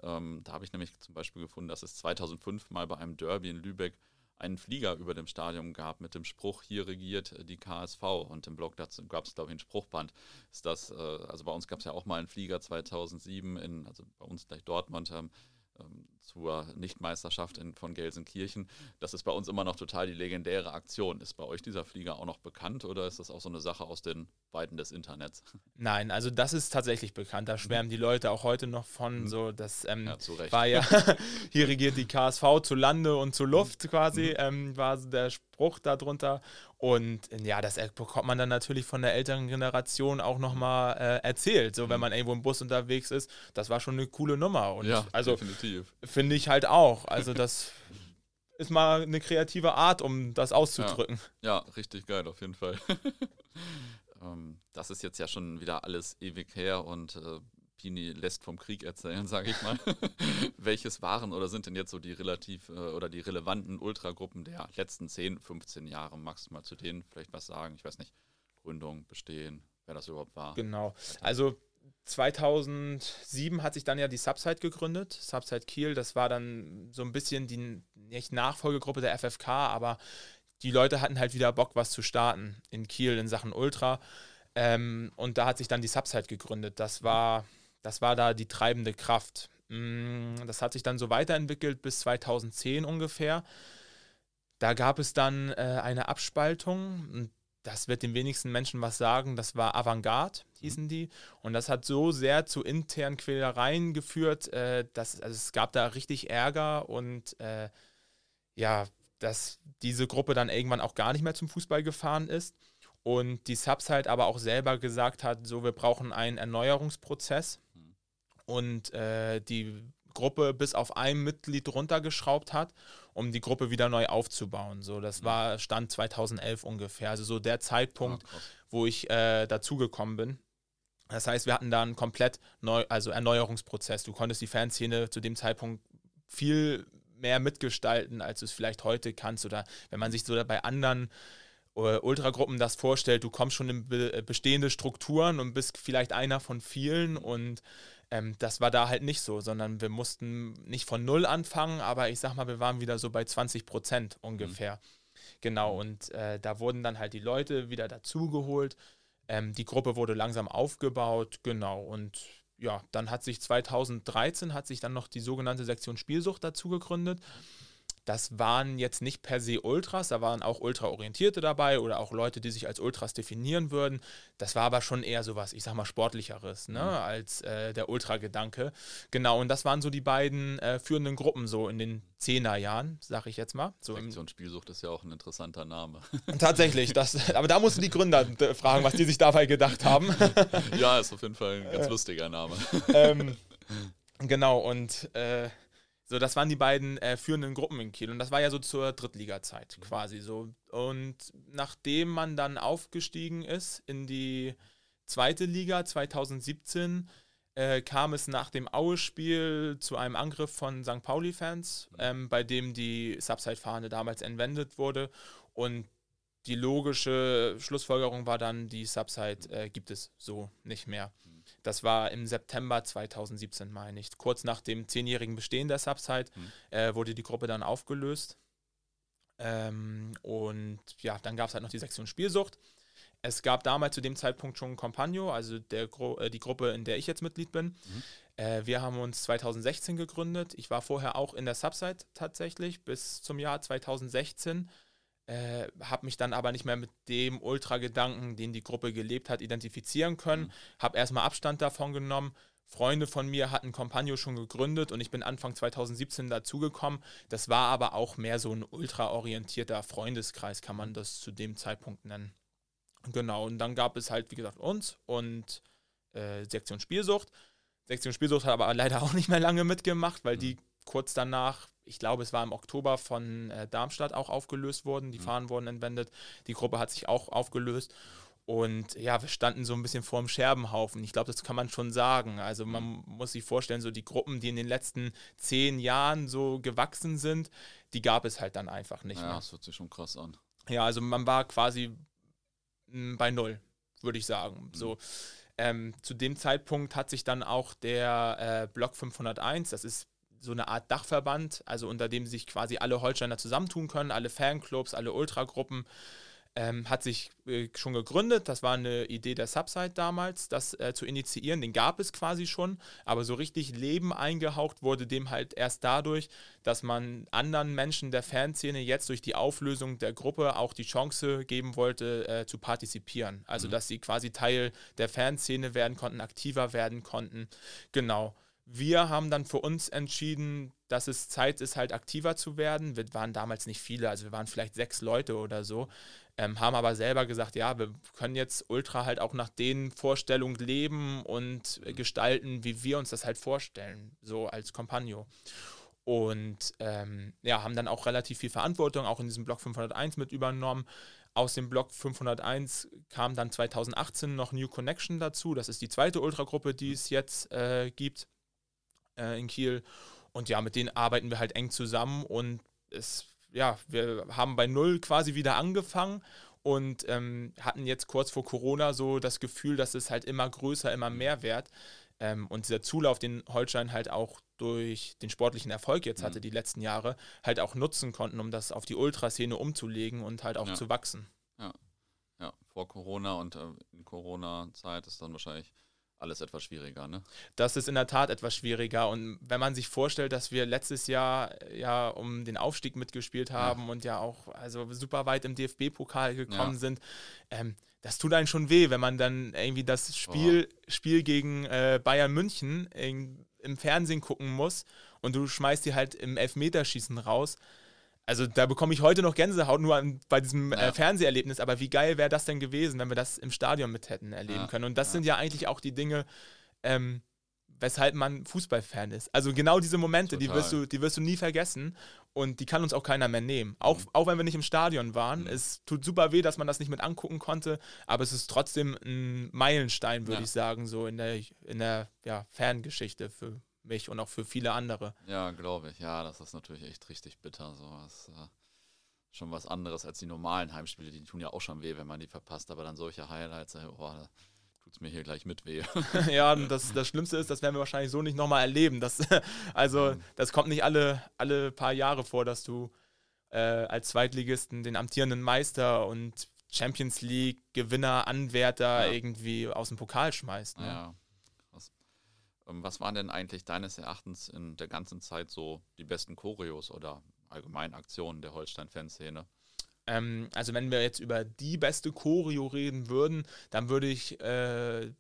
Ähm, da habe ich nämlich zum Beispiel gefunden, dass es 2005 mal bei einem Derby in Lübeck einen Flieger über dem Stadion gab mit dem Spruch, hier regiert die KSV. Und im Blog dazu gab es, glaube ich, ein Spruchband. Ist das, äh, also bei uns gab es ja auch mal einen Flieger 2007 in, also bei uns gleich Dortmund, ähm, ähm, zur Nichtmeisterschaft in, von Gelsenkirchen. Das ist bei uns immer noch total die legendäre Aktion. Ist bei euch dieser Flieger auch noch bekannt oder ist das auch so eine Sache aus den Weiten des Internets? Nein, also das ist tatsächlich bekannt. Da mhm. schwärmen die Leute auch heute noch von. Mhm. So, das ähm, ja, war ja, hier regiert die KSV zu Lande und zu Luft quasi, mhm. ähm, war der Spruch darunter. Und ja, das bekommt man dann natürlich von der älteren Generation auch nochmal äh, erzählt. So, wenn mhm. man irgendwo im Bus unterwegs ist, das war schon eine coole Nummer. Und ja, also, definitiv. Finde ich halt auch. Also, das ist mal eine kreative Art, um das auszudrücken. Ja, ja richtig geil, auf jeden Fall. ähm, das ist jetzt ja schon wieder alles ewig her und äh, Pini lässt vom Krieg erzählen, sage ich mal. Welches waren oder sind denn jetzt so die relativ äh, oder die relevanten Ultragruppen der letzten 10, 15 Jahre? Magst du mal zu denen vielleicht was sagen? Ich weiß nicht, Gründung, Bestehen, wer das überhaupt war? Genau. Also 2007 hat sich dann ja die Subside gegründet, Subside Kiel. Das war dann so ein bisschen die nicht Nachfolgegruppe der FFK, aber die Leute hatten halt wieder Bock, was zu starten in Kiel in Sachen Ultra. Ähm, und da hat sich dann die Subside gegründet. Das war das war da die treibende Kraft. Mm, das hat sich dann so weiterentwickelt bis 2010 ungefähr. Da gab es dann äh, eine Abspaltung. Das wird den wenigsten Menschen was sagen. Das war Avantgarde, hießen mhm. die. Und das hat so sehr zu internen Quälereien geführt, äh, dass also es gab da richtig Ärger und äh, ja, dass diese Gruppe dann irgendwann auch gar nicht mehr zum Fußball gefahren ist. Und die Subs halt aber auch selber gesagt hat, so wir brauchen einen Erneuerungsprozess und äh, die Gruppe bis auf ein Mitglied runtergeschraubt hat, um die Gruppe wieder neu aufzubauen. So, das war Stand 2011 ungefähr, also so der Zeitpunkt, ja, wo ich äh, dazugekommen bin. Das heißt, wir hatten da einen komplett neu, also Erneuerungsprozess. Du konntest die Fanszene zu dem Zeitpunkt viel mehr mitgestalten, als du es vielleicht heute kannst. Oder wenn man sich so bei anderen äh, Ultragruppen das vorstellt, du kommst schon in be bestehende Strukturen und bist vielleicht einer von vielen und ähm, das war da halt nicht so, sondern wir mussten nicht von null anfangen, aber ich sag mal, wir waren wieder so bei 20 Prozent ungefähr. Mhm. Genau, und äh, da wurden dann halt die Leute wieder dazugeholt. Ähm, die Gruppe wurde langsam aufgebaut, genau. Und ja, dann hat sich 2013 hat sich dann noch die sogenannte Sektion Spielsucht dazu gegründet. Das waren jetzt nicht per se Ultras, da waren auch Ultra-Orientierte dabei oder auch Leute, die sich als Ultras definieren würden. Das war aber schon eher sowas, ich sag mal, sportlicheres, ne, mhm. als äh, der Ultra-Gedanke. Genau, und das waren so die beiden äh, führenden Gruppen so in den Zehnerjahren, sag ich jetzt mal. So Sektion Spielsucht ist ja auch ein interessanter Name. Tatsächlich, das, aber da mussten die Gründer fragen, was die sich dabei gedacht haben. ja, ist auf jeden Fall ein ganz lustiger Name. Ähm, genau, und äh, So, das waren die beiden äh, führenden Gruppen in Kiel und das war ja so zur Drittliga-Zeit mhm. quasi so. Und nachdem man dann aufgestiegen ist in die zweite Liga 2017, äh, kam es nach dem Aue-Spiel zu einem Angriff von St. Pauli-Fans, mhm. ähm, bei dem die Subside-Fahne damals entwendet wurde und die logische Schlussfolgerung war dann, die Subside äh, gibt es so nicht mehr. Das war im September 2017, meine ich. Kurz nach dem zehnjährigen Bestehen der Subside mhm. äh, wurde die Gruppe dann aufgelöst. Ähm, und ja, dann gab es halt noch die Sektion Spielsucht. Es gab damals zu dem Zeitpunkt schon Compagno, also der Gru äh, die Gruppe, in der ich jetzt Mitglied bin. Mhm. Äh, wir haben uns 2016 gegründet. Ich war vorher auch in der Subside tatsächlich bis zum Jahr 2016. Äh, habe mich dann aber nicht mehr mit dem Ultra-Gedanken, den die Gruppe gelebt hat, identifizieren können. Mhm. Habe erstmal Abstand davon genommen. Freunde von mir hatten Compagno schon gegründet und ich bin Anfang 2017 dazugekommen. Das war aber auch mehr so ein ultra-orientierter Freundeskreis, kann man das zu dem Zeitpunkt nennen. Genau, und dann gab es halt, wie gesagt, uns und äh, Sektion Spielsucht. Sektion Spielsucht hat aber leider auch nicht mehr lange mitgemacht, weil mhm. die kurz danach ich glaube, es war im Oktober von äh, Darmstadt auch aufgelöst worden. Die mhm. Fahnen wurden entwendet. Die Gruppe hat sich auch aufgelöst. Und ja, wir standen so ein bisschen vor dem Scherbenhaufen. Ich glaube, das kann man schon sagen. Also man mhm. muss sich vorstellen, so die Gruppen, die in den letzten zehn Jahren so gewachsen sind, die gab es halt dann einfach nicht ja, mehr. das hört sich schon krass an. Ja, also man war quasi hm, bei null, würde ich sagen. Mhm. So. Ähm, zu dem Zeitpunkt hat sich dann auch der äh, Block 501, das ist so eine Art Dachverband, also unter dem sich quasi alle Holsteiner zusammentun können, alle Fanclubs, alle Ultragruppen, ähm, hat sich äh, schon gegründet. Das war eine Idee der Subside damals, das äh, zu initiieren. Den gab es quasi schon, aber so richtig Leben eingehaucht wurde dem halt erst dadurch, dass man anderen Menschen der Fanszene jetzt durch die Auflösung der Gruppe auch die Chance geben wollte, äh, zu partizipieren. Also, mhm. dass sie quasi Teil der Fanszene werden konnten, aktiver werden konnten. Genau wir haben dann für uns entschieden, dass es Zeit ist, halt aktiver zu werden. Wir waren damals nicht viele, also wir waren vielleicht sechs Leute oder so, ähm, haben aber selber gesagt, ja, wir können jetzt Ultra halt auch nach den Vorstellungen leben und gestalten, wie wir uns das halt vorstellen, so als Compagno. Und ähm, ja, haben dann auch relativ viel Verantwortung auch in diesem Block 501 mit übernommen. Aus dem Block 501 kam dann 2018 noch New Connection dazu. Das ist die zweite Ultragruppe, die es jetzt äh, gibt äh, in Kiel. Und ja, mit denen arbeiten wir halt eng zusammen und es, ja, wir haben bei Null quasi wieder angefangen und ähm, hatten jetzt kurz vor Corona so das Gefühl, dass es halt immer größer, immer mehr wird. Ähm, und dieser Zulauf, den Holstein halt auch durch den sportlichen Erfolg jetzt hatte, mhm. die letzten Jahre, halt auch nutzen konnten, um das auf die Ultraszene umzulegen und halt auch ja. zu wachsen. Ja. ja, vor Corona und äh, in Corona-Zeit ist dann wahrscheinlich alles etwas schwieriger, ne? Das ist in der Tat etwas schwieriger. Und wenn man sich vorstellt, dass wir letztes Jahr ja um den Aufstieg mitgespielt haben ja. und ja auch also super weit im DFB-Pokal gekommen ja. sind, ähm, das tut einem schon weh, wenn man dann irgendwie das Spiel, oh. Spiel gegen äh, Bayern München in, im Fernsehen gucken muss und du schmeißt die halt im Elfmeterschießen raus also da bekomme ich heute noch Gänsehaut nur an, bei diesem äh, ja. äh, Fernseherlebnis, aber wie geil wäre das denn gewesen, wenn wir das im Stadion mit hätten erleben ja. können? Und das ja. sind ja eigentlich auch die Dinge, ähm, weshalb man Fußballfan ist. Also genau diese Momente, die wirst, du, die wirst du nie vergessen und die kann uns auch keiner mehr nehmen. Auch, mhm. auch wenn wir nicht im Stadion waren. Mhm. Es tut super weh, dass man das nicht mit angucken konnte, aber es ist trotzdem ein Meilenstein, würde ich sagen, so in der, in der Fangeschichte für mich und auch für viele andere. Ja, glaube ich. Ja, das ist natürlich echt richtig bitter. So. Das ist äh, schon was anderes als die normalen Heimspiele. Die tun ja auch schon weh, wenn man die verpasst. Aber dann solche Highlights, äh, oh, da tut es mir hier gleich mit weh. ja, und das, das Schlimmste ist, das werden wir wahrscheinlich so nicht nochmal erleben. Das, also, das kommt nicht alle, alle paar Jahre vor, dass du äh, als Zweitligisten den amtierenden Meister und Champions League Gewinner, Anwärter ja. irgendwie aus dem Pokal schmeißt. Ne? Ja. Ähm, was waren denn eigentlich deines Erachtens in der ganzen Zeit so die besten Choreos oder allgemein Aktionen der Holstein-Fanszene? Ähm, also wenn wir jetzt über die beste Choreo reden würden, dann würde ich äh,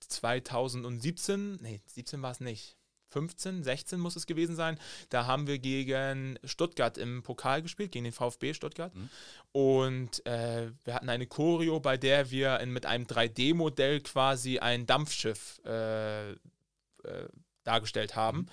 2017, nee, 17 war es nicht, 15, 16 muss es gewesen sein. Da haben wir gegen Stuttgart im Pokal gespielt, gegen den VfB Stuttgart. Mhm. Und äh, wir hatten eine Choreo, bei der wir in, mit einem 3D-Modell quasi ein Dampfschiff äh, äh, dargestellt haben.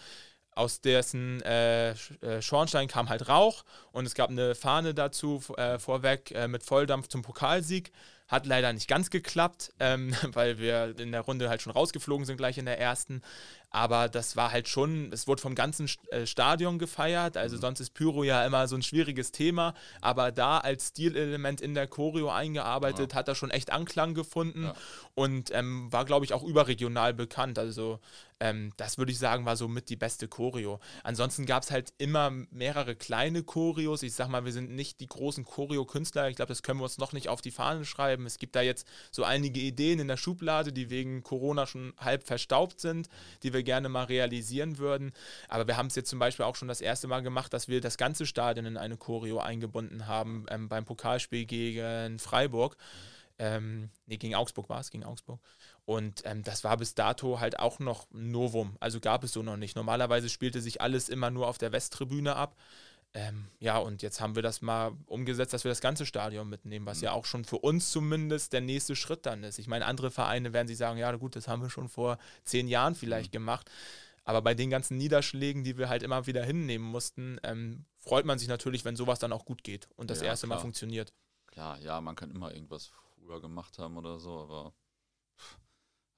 aus dessen äh, äh, Schornstein kam halt Rauch und es gab eine Fahne dazu äh, vorweg mit Volldampf zum Pokalsieg. Hat leider nicht ganz geklappt, ähm, weil wir in der Runde halt schon rausgeflogen sind, gleich in der ersten. Aber das war halt schon, es wurde vom ganzen Stadion gefeiert. Also mhm. sonst ist Pyro ja immer so ein schwieriges Thema. Aber da als Stilelement in der Choreo eingearbeitet, ja. hat er schon echt Anklang gefunden ja. und ähm, war, glaube ich, auch überregional bekannt. Also ähm, das würde ich sagen, war so mit die beste Choreo. Ansonsten gab es halt immer mehrere kleine Choreos. Ich sag mal, wir sind nicht die großen Choreo-Künstler. Ich glaube, das können wir uns noch nicht auf die Fahne schreiben. Es gibt da jetzt so einige Ideen in der Schublade, die wegen Corona schon halb verstaubt sind, die wir gerne mal realisieren würden. Aber wir haben es jetzt zum Beispiel auch schon das erste Mal gemacht, dass wir das ganze Stadion in eine Choreo eingebunden haben ähm, beim Pokalspiel gegen Freiburg. Ähm, nee, gegen Augsburg war es, gegen Augsburg. Und ähm, das war bis dato halt auch noch ein Novum. Also gab es so noch nicht. Normalerweise spielte sich alles immer nur auf der Westtribüne ab. Ähm, ja, und jetzt haben wir das mal umgesetzt, dass wir das ganze Stadion mitnehmen, was mhm. ja auch schon für uns zumindest der nächste Schritt dann ist. Ich meine, andere Vereine werden sich sagen, ja gut, das haben wir schon vor zehn Jahren vielleicht mhm. gemacht. Aber bei den ganzen Niederschlägen, die wir halt immer wieder hinnehmen mussten, ähm, freut man sich natürlich, wenn sowas dann auch gut geht und das ja, erste klar. Mal funktioniert. Klar, ja, man kann immer irgendwas früher gemacht haben oder so, aber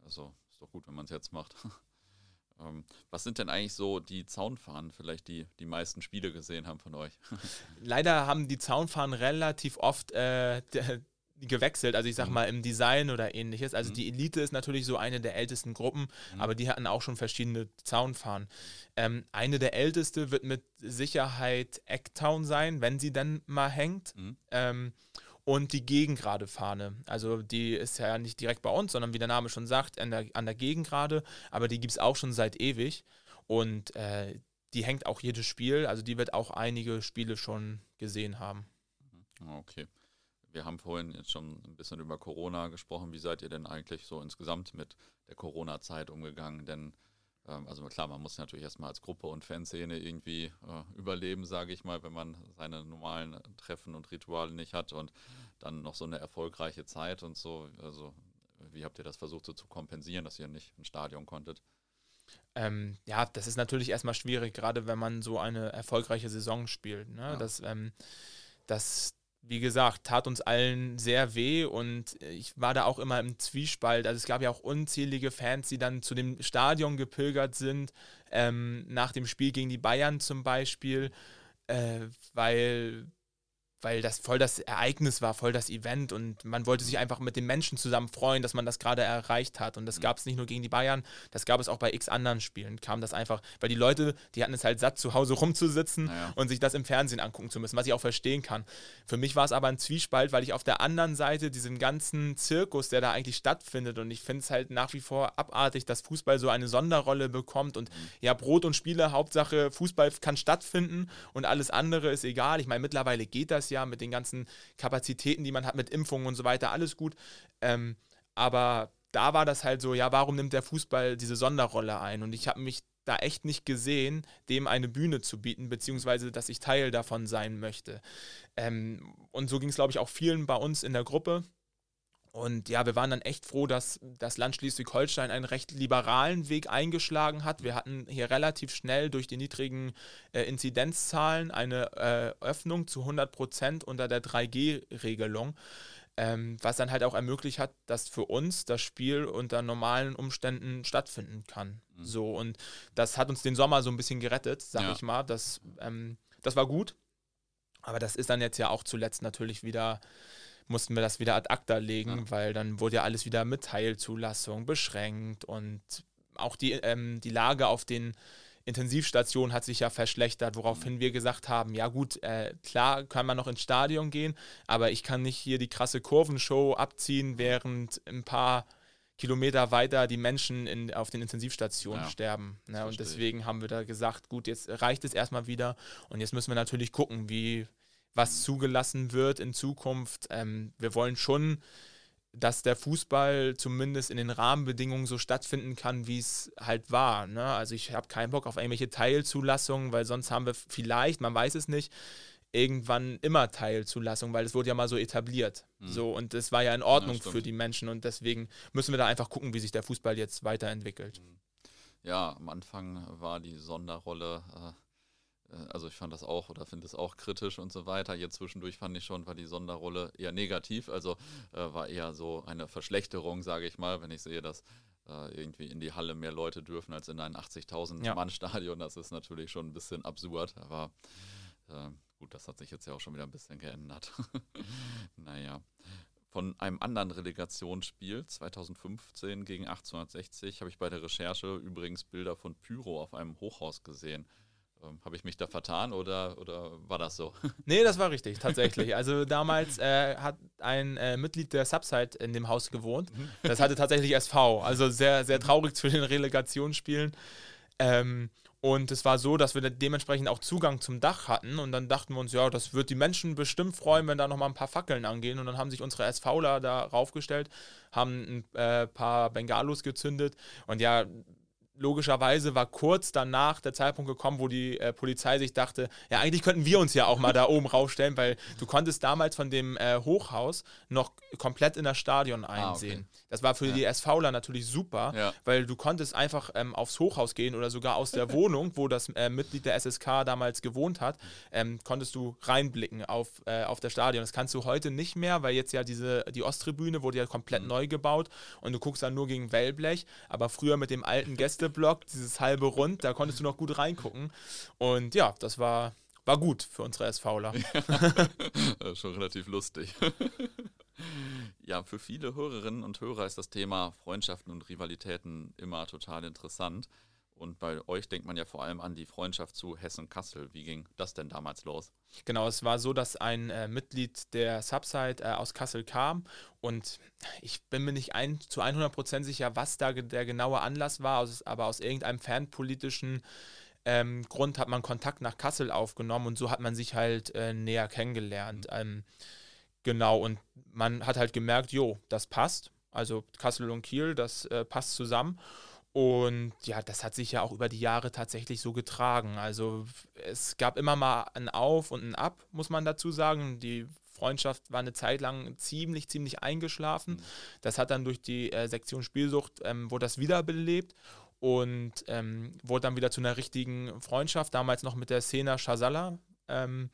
also ist doch gut, wenn man es jetzt macht. ähm, was sind denn eigentlich so die Zaunfahnen, vielleicht die die meisten Spiele gesehen haben von euch? Leider haben die Zaunfahnen relativ oft äh, gewechselt, also ich sag mhm. mal im Design oder ähnliches. Also mhm. die Elite ist natürlich so eine der ältesten Gruppen, mhm. aber die hatten auch schon verschiedene Zaunfahnen. Ähm, eine der älteste wird mit Sicherheit Ecktown sein, wenn sie dann mal hängt. Mhm. Ähm, und die Gegengrade Fahne. Also die ist ja nicht direkt bei uns, sondern wie der Name schon sagt, an der, an der Gegengrade, aber die gibt es auch schon seit ewig und äh, die hängt auch jedes Spiel, also die wird auch einige Spiele schon gesehen haben. Mhm. Okay. Wir haben vorhin jetzt schon ein bisschen über Corona gesprochen. Wie seid ihr denn eigentlich so insgesamt mit der Corona-Zeit umgegangen? Denn also klar, man muss natürlich erstmal als Gruppe und Fanszene irgendwie äh, überleben, sage ich mal, wenn man seine normalen Treffen und Rituale nicht hat und dann noch so eine erfolgreiche Zeit und so. Also wie habt ihr das versucht so zu kompensieren, dass ihr nicht ins Stadion konntet? Ähm, ja, das ist natürlich erstmal schwierig, gerade wenn man so eine erfolgreiche Saison spielt. Ne? Ja. Das, ähm, das, wie gesagt, tat uns allen sehr weh und ich war da auch immer im Zwiespalt. Also es gab ja auch unzählige Fans, die dann zu dem Stadion gepilgert sind, ähm, nach dem Spiel gegen die Bayern zum Beispiel, äh, weil weil das voll das Ereignis war, voll das Event und man wollte sich einfach mit den Menschen zusammen freuen, dass man das gerade erreicht hat. Und das mhm. gab es nicht nur gegen die Bayern, das gab es auch bei x anderen Spielen. Kam das einfach, weil die Leute, die hatten es halt satt, zu Hause rumzusitzen naja. und sich das im Fernsehen angucken zu müssen, was ich auch verstehen kann. Für mich war es aber ein Zwiespalt, weil ich auf der anderen Seite diesen ganzen Zirkus, der da eigentlich stattfindet, und ich finde es halt nach wie vor abartig, dass Fußball so eine Sonderrolle bekommt und mhm. ja, Brot und Spiele, Hauptsache Fußball kann stattfinden und alles andere ist egal. Ich meine, mittlerweile geht das ja Jahr mit den ganzen Kapazitäten, die man hat, mit Impfungen und so weiter, alles gut. Ähm, aber da war das halt so, ja, warum nimmt der Fußball diese Sonderrolle ein? Und ich habe mich da echt nicht gesehen, dem eine Bühne zu bieten, beziehungsweise dass ich Teil davon sein möchte. Ähm, und so ging es, glaube ich, auch vielen bei uns in der Gruppe. Und ja, wir waren dann echt froh, dass das Land Schleswig-Holstein einen recht liberalen Weg eingeschlagen hat. Wir hatten hier relativ schnell durch die niedrigen äh, Inzidenzzahlen eine äh, Öffnung zu 100 Prozent unter der 3G-Regelung, ähm, was dann halt auch ermöglicht hat, dass für uns das Spiel unter normalen Umständen stattfinden kann. Mhm. So, und das hat uns den Sommer so ein bisschen gerettet, sag ja. ich mal. Das, ähm, das war gut. Aber das ist dann jetzt ja auch zuletzt natürlich wieder mussten wir das wieder ad acta legen, ja. weil dann wurde ja alles wieder mit Teilzulassung beschränkt und auch die, ähm, die Lage auf den Intensivstationen hat sich ja verschlechtert, woraufhin wir gesagt haben, ja gut, äh, klar kann man noch ins Stadion gehen, aber ich kann nicht hier die krasse Kurvenshow abziehen, während ein paar Kilometer weiter die Menschen in, auf den Intensivstationen ja, sterben. Ne? Und deswegen haben wir da gesagt, gut, jetzt reicht es erstmal wieder und jetzt müssen wir natürlich gucken, wie, was zugelassen wird in Zukunft. Ähm, wir wollen schon, dass der Fußball zumindest in den Rahmenbedingungen so stattfinden kann, wie es halt war. Ne? Also ich habe keinen Bock auf irgendwelche Teilzulassungen, weil sonst haben wir vielleicht, man weiß es nicht, irgendwann immer Teilzulassung, weil es wurde ja mal so etabliert. Mhm. So, und das war ja in Ordnung ja, für die Menschen und deswegen müssen wir da einfach gucken, wie sich der Fußball jetzt weiterentwickelt. Mhm. Ja, am Anfang war die Sonderrolle, äh also ich fand das auch oder finde es auch kritisch und so weiter. Jetzt zwischendurch fand ich schon, war die Sonderrolle eher negativ, also äh, war eher so eine Verschlechterung, sage ich mal, wenn ich sehe, dass äh, irgendwie in die Halle mehr Leute dürfen als in ein 80.000 ja. Mann Stadion. Das ist natürlich schon ein bisschen absurd, aber äh, gut, das hat sich jetzt ja auch schon wieder ein bisschen geändert. naja. Von einem anderen Relegationsspiel 2015 gegen 1860 habe ich bei der Recherche übrigens Bilder von Pyro auf einem Hochhaus gesehen. Ähm, Habe ich mich da vertan oder, oder war das so? Nee, das war richtig, tatsächlich. Also damals äh, hat ein äh, Mitglied der Subside in dem Haus gewohnt. Mhm. Das hatte tatsächlich SV. Also sehr, sehr traurig zu den Relegationsspielen. Ähm, und es war so, dass wir dementsprechend auch Zugang zum Dach hatten. Und dann dachten wir uns, ja, das wird die Menschen bestimmt freuen, wenn da nochmal ein paar Fackeln angehen. Und dann haben sich unsere SVler da raufgestellt, haben ein äh, paar Bengalos gezündet. Und ja, logischerweise war kurz danach der Zeitpunkt gekommen, wo die äh, Polizei sich dachte, ja, eigentlich könnten wir uns ja auch mal da oben raufstellen, weil du konntest damals von dem äh, Hochhaus noch komplett in das Stadion einsehen. Ah, okay. Das war für ja. die SVler natürlich super, ja. weil du konntest einfach ähm, aufs Hochhaus gehen oder sogar aus der Wohnung, wo das äh, Mitglied der SSK damals gewohnt hat, ähm, konntest du reinblicken auf, äh, auf das Stadion. Das kannst du heute nicht mehr, weil jetzt ja diese, die Osttribüne wurde ja komplett mhm. neu gebaut und du guckst dann nur gegen Wellblech, aber früher mit dem alten Gästeblock, dieses halbe Rund, da konntest du noch gut reingucken und ja, das war war gut für unsere SVler. Ja, schon relativ lustig. Ja, für viele Hörerinnen und Hörer ist das Thema Freundschaften und Rivalitäten immer total interessant. Und bei euch denkt man ja vor allem an die Freundschaft zu Hessen-Kassel. Wie ging das denn damals los? Genau, es war so, dass ein äh, Mitglied der Subside äh, aus Kassel kam und ich bin mir nicht ein, zu 100% sicher, was da der genaue Anlass war, aus, aber aus irgendeinem fernpolitischen ähm, Grund hat man Kontakt nach Kassel aufgenommen und so hat man sich halt äh, näher kennengelernt. Mhm. Ähm, Genau, und man hat halt gemerkt, jo, das passt. Also Kassel und Kiel, das äh, passt zusammen. Und ja, das hat sich ja auch über die Jahre tatsächlich so getragen. Also es gab immer mal ein Auf und ein Ab, muss man dazu sagen. Die Freundschaft war eine Zeit lang ziemlich, ziemlich eingeschlafen. Mhm. Das hat dann durch die äh, Sektion Spielsucht, ähm, wurde das wiederbelebt und ähm, wurde dann wieder zu einer richtigen Freundschaft, damals noch mit der Szene Shazala. Ähm,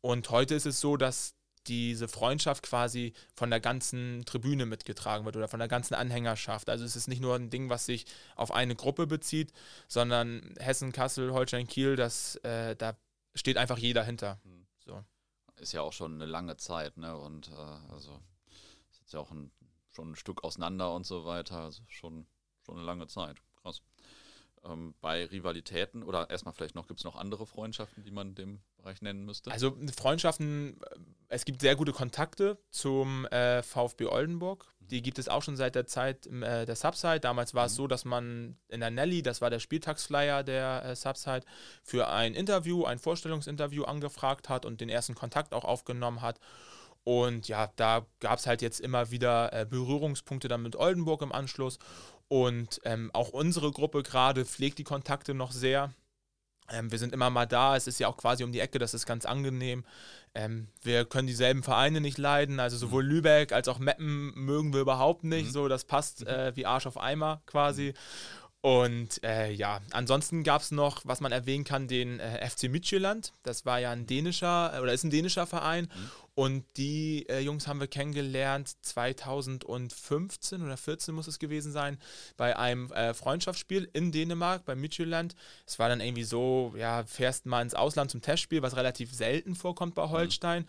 und heute ist es so, dass diese Freundschaft quasi von der ganzen Tribüne mitgetragen wird oder von der ganzen Anhängerschaft. Also es ist nicht nur ein Ding, was sich auf eine Gruppe bezieht, sondern Hessen, Kassel, Holstein, Kiel, das, äh, da steht einfach jeder hinter. Hm. So. Ist ja auch schon eine lange Zeit, ne? Und äh, also ist ja auch ein, schon ein Stück auseinander und so weiter. Also schon, schon eine lange Zeit. Krass ähm, bei Rivalitäten oder erstmal vielleicht noch, gibt es noch andere Freundschaften, die man dem Bereich nennen müsste? Also Freundschaften, äh, es gibt sehr gute Kontakte zum äh, VfB Oldenburg. Mhm. Die gibt es auch schon seit der Zeit äh, der Subside. Damals war mhm. es so, dass man in der Nelly, das war der Spieltagsflyer der äh, Subside, für ein Interview, ein Vorstellungsinterview angefragt hat und den ersten Kontakt auch aufgenommen hat. Und ja, da gab es halt jetzt immer wieder äh, Berührungspunkte dann mit Oldenburg im Anschluss. Und ähm, auch unsere Gruppe gerade pflegt die Kontakte noch sehr. Ähm, wir sind immer mal da, es ist ja auch quasi um die Ecke, das ist ganz angenehm. Ähm, wir können dieselben Vereine nicht leiden, also sowohl mhm. Lübeck als auch Meppen mögen wir überhaupt nicht. Mhm. So, das passt mhm. äh, wie Arsch auf Eimer quasi. Mhm. Und äh, ja, ansonsten gab es noch, was man erwähnen kann, den äh, FC Midtjylland. Das war ja ein dänischer äh, oder ist ein dänischer Verein. Mhm. Und die äh, Jungs haben wir kennengelernt 2015 oder 14 muss es gewesen sein, bei einem äh, Freundschaftsspiel in Dänemark, bei Midtjylland. Es war dann irgendwie so, ja, fährst mal ins Ausland zum Testspiel, was relativ selten vorkommt bei mhm. Holstein. Mhm.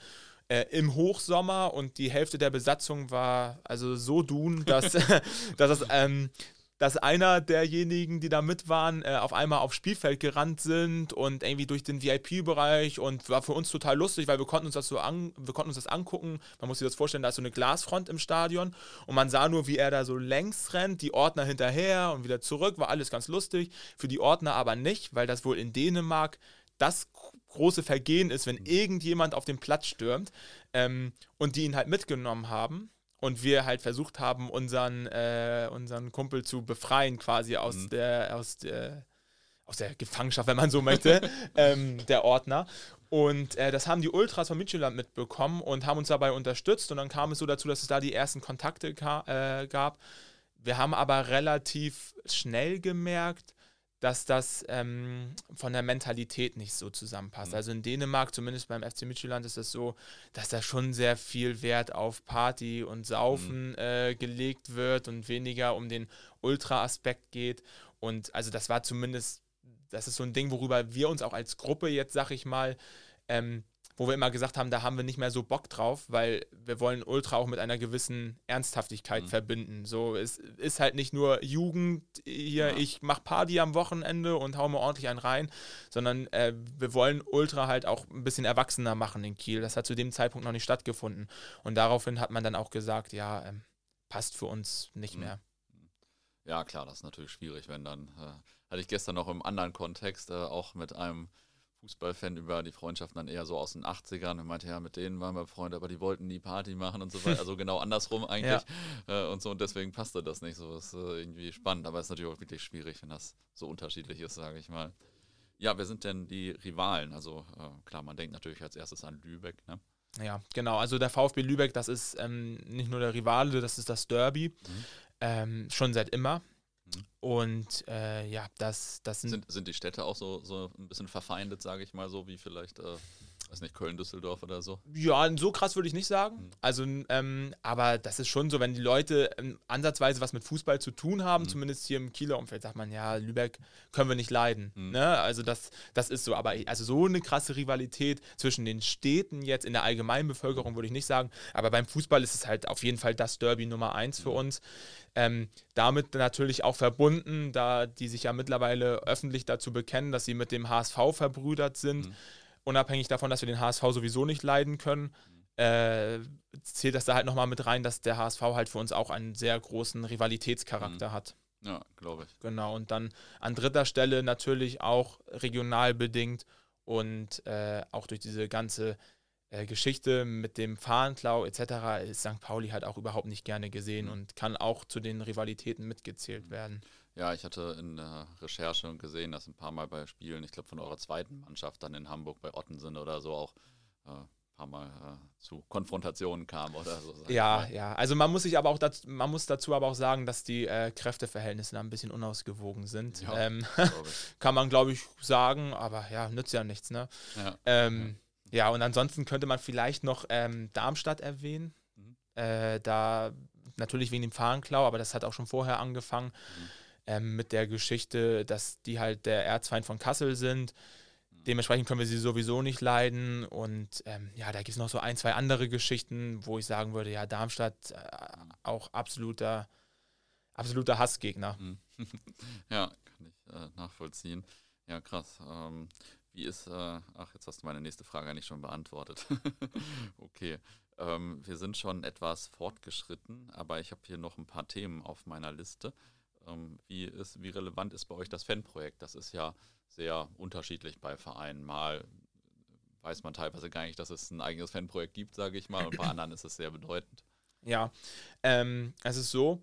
Äh, im Hochsommer und die Hälfte der Besatzung war also so dun, dass, dass es ähm, dass einer derjenigen, die da mit waren, äh, auf einmal aufs Spielfeld gerannt sind und irgendwie durch den VIP-Bereich und war für uns total lustig, weil wir konnten uns das so an, wir konnten uns das angucken. Man muss sich das vorstellen, da ist so eine Glasfront im Stadion und man sah nur, wie er da so längs rennt, die Ordner hinterher und wieder zurück, war alles ganz lustig. Für die Ordner aber nicht, weil das wohl in Dänemark das große Vergehen ist, wenn irgendjemand auf den Platz stürmt ähm, und die ihn halt mitgenommen haben und wir halt versucht haben, unseren, äh, unseren Kumpel zu befreien, quasi aus mhm. der, aus der, aus der Gefangenschaft, wenn man so möchte, ähm, der Ordner. Und äh, das haben die Ultras von Midtjylland mitbekommen und haben uns dabei unterstützt. Und dann kam es so dazu, dass es da die ersten Kontakte äh, gab. Wir haben aber relativ schnell gemerkt, dass das ähm, von der Mentalität nicht so zusammenpasst. Mhm. Also in Dänemark, zumindest beim FC Midtjylland, ist es das so, dass da schon sehr viel Wert auf Party und Saufen mhm. äh, gelegt wird und weniger um den Ultra-Aspekt geht. Und also das war zumindest, das ist so ein Ding, worüber wir uns auch als Gruppe jetzt, sag ich mal, ähm, wo wir immer gesagt haben, da haben wir nicht mehr so Bock drauf, weil wir wollen Ultra auch mit einer gewissen Ernsthaftigkeit mhm. verbinden. So, es ist halt nicht nur Jugend hier, ja. ich mach Party am Wochenende und hau mir ordentlich einen rein, sondern äh, wir wollen Ultra halt auch ein bisschen erwachsener machen in Kiel. Das hat zu dem Zeitpunkt noch nicht stattgefunden. Und daraufhin hat man dann auch gesagt, ja, ähm, passt für uns nicht mhm. mehr. Ja, klar, das ist natürlich schwierig, wenn dann, äh, hatte ich gestern noch im anderen Kontext äh, auch mit einem Fußballfan über die Freundschaften dann eher so aus den 80ern und meinte, ja, mit denen waren wir befreundet, aber die wollten nie Party machen und so weiter. Also genau andersrum eigentlich. Ja. Äh, und so und deswegen passte das nicht so. Ist äh, irgendwie spannend, aber es ist natürlich auch wirklich schwierig, wenn das so unterschiedlich ist, sage ich mal. Ja, wer sind denn die Rivalen? Also äh, klar, man denkt natürlich als erstes an Lübeck, ne? Ja, genau. Also der VfB Lübeck, das ist ähm, nicht nur der Rivale, das ist das Derby. Mhm. Ähm, schon seit immer. Und äh, ja, das, das sind, sind, sind. die Städte auch so, so ein bisschen verfeindet, sage ich mal so, wie vielleicht, äh, weiß nicht, Köln, Düsseldorf oder so? Ja, so krass würde ich nicht sagen. Mhm. Also, ähm, aber das ist schon so, wenn die Leute ähm, ansatzweise was mit Fußball zu tun haben, mhm. zumindest hier im Kieler Umfeld, sagt man, ja, Lübeck können wir nicht leiden. Mhm. Ne? Also, das, das ist so. Aber also so eine krasse Rivalität zwischen den Städten jetzt in der allgemeinen Bevölkerung würde ich nicht sagen. Aber beim Fußball ist es halt auf jeden Fall das Derby Nummer eins für mhm. uns. Ähm, damit natürlich auch verbunden, da die sich ja mittlerweile öffentlich dazu bekennen, dass sie mit dem HSV verbrüdert sind, mhm. Unabhängig davon, dass wir den HSV sowieso nicht leiden können. Äh, zählt das da halt nochmal mit rein, dass der HSV halt für uns auch einen sehr großen Rivalitätscharakter mhm. hat. Ja, glaube ich. Genau, und dann an dritter Stelle natürlich auch regional bedingt und äh, auch durch diese ganze äh, Geschichte mit dem Fahnenklau etc. ist St. Pauli halt auch überhaupt nicht gerne gesehen mhm. und kann auch zu den Rivalitäten mitgezählt mhm. werden. Ja, ich hatte in der Recherche gesehen, dass ein paar Mal bei Spielen, ich glaube von eurer zweiten Mannschaft dann in Hamburg bei Ottensen oder so auch äh, ein paar Mal äh, zu Konfrontationen kam oder so. Ja, ja. Also man muss sich aber auch dazu, man muss dazu aber auch sagen, dass die äh, Kräfteverhältnisse da ein bisschen unausgewogen sind. Ja, ähm, kann man, glaube ich, sagen, aber ja, nützt ja nichts, ne? Ja. Ähm, ja, und ansonsten könnte man vielleicht noch ähm, Darmstadt erwähnen. Mhm. Äh, da natürlich wegen dem Fahnenklau, aber das hat auch schon vorher angefangen mhm. Ähm, mit der Geschichte, dass die halt der Erzfeind von Kassel sind. Dementsprechend können wir sie sowieso nicht leiden. Und ähm, ja, da gibt es noch so ein, zwei andere Geschichten, wo ich sagen würde, ja, Darmstadt äh, auch absoluter, absoluter Hassgegner. Mhm. ja, kann ich äh, nachvollziehen. Ja, krass. Ähm, wie ist, äh, ach, jetzt hast du meine nächste Frage eigentlich schon beantwortet. okay. Ähm, wir sind schon etwas fortgeschritten, aber ich habe hier noch ein paar Themen auf meiner Liste. Ähm, wie, ist, wie relevant ist bei euch das Fanprojekt? Das ist ja sehr unterschiedlich bei Vereinen. Mal weiß man teilweise gar nicht, dass es ein eigenes Fanprojekt gibt, sage ich mal, und bei anderen ist es sehr bedeutend. Ja, ähm, es ist so,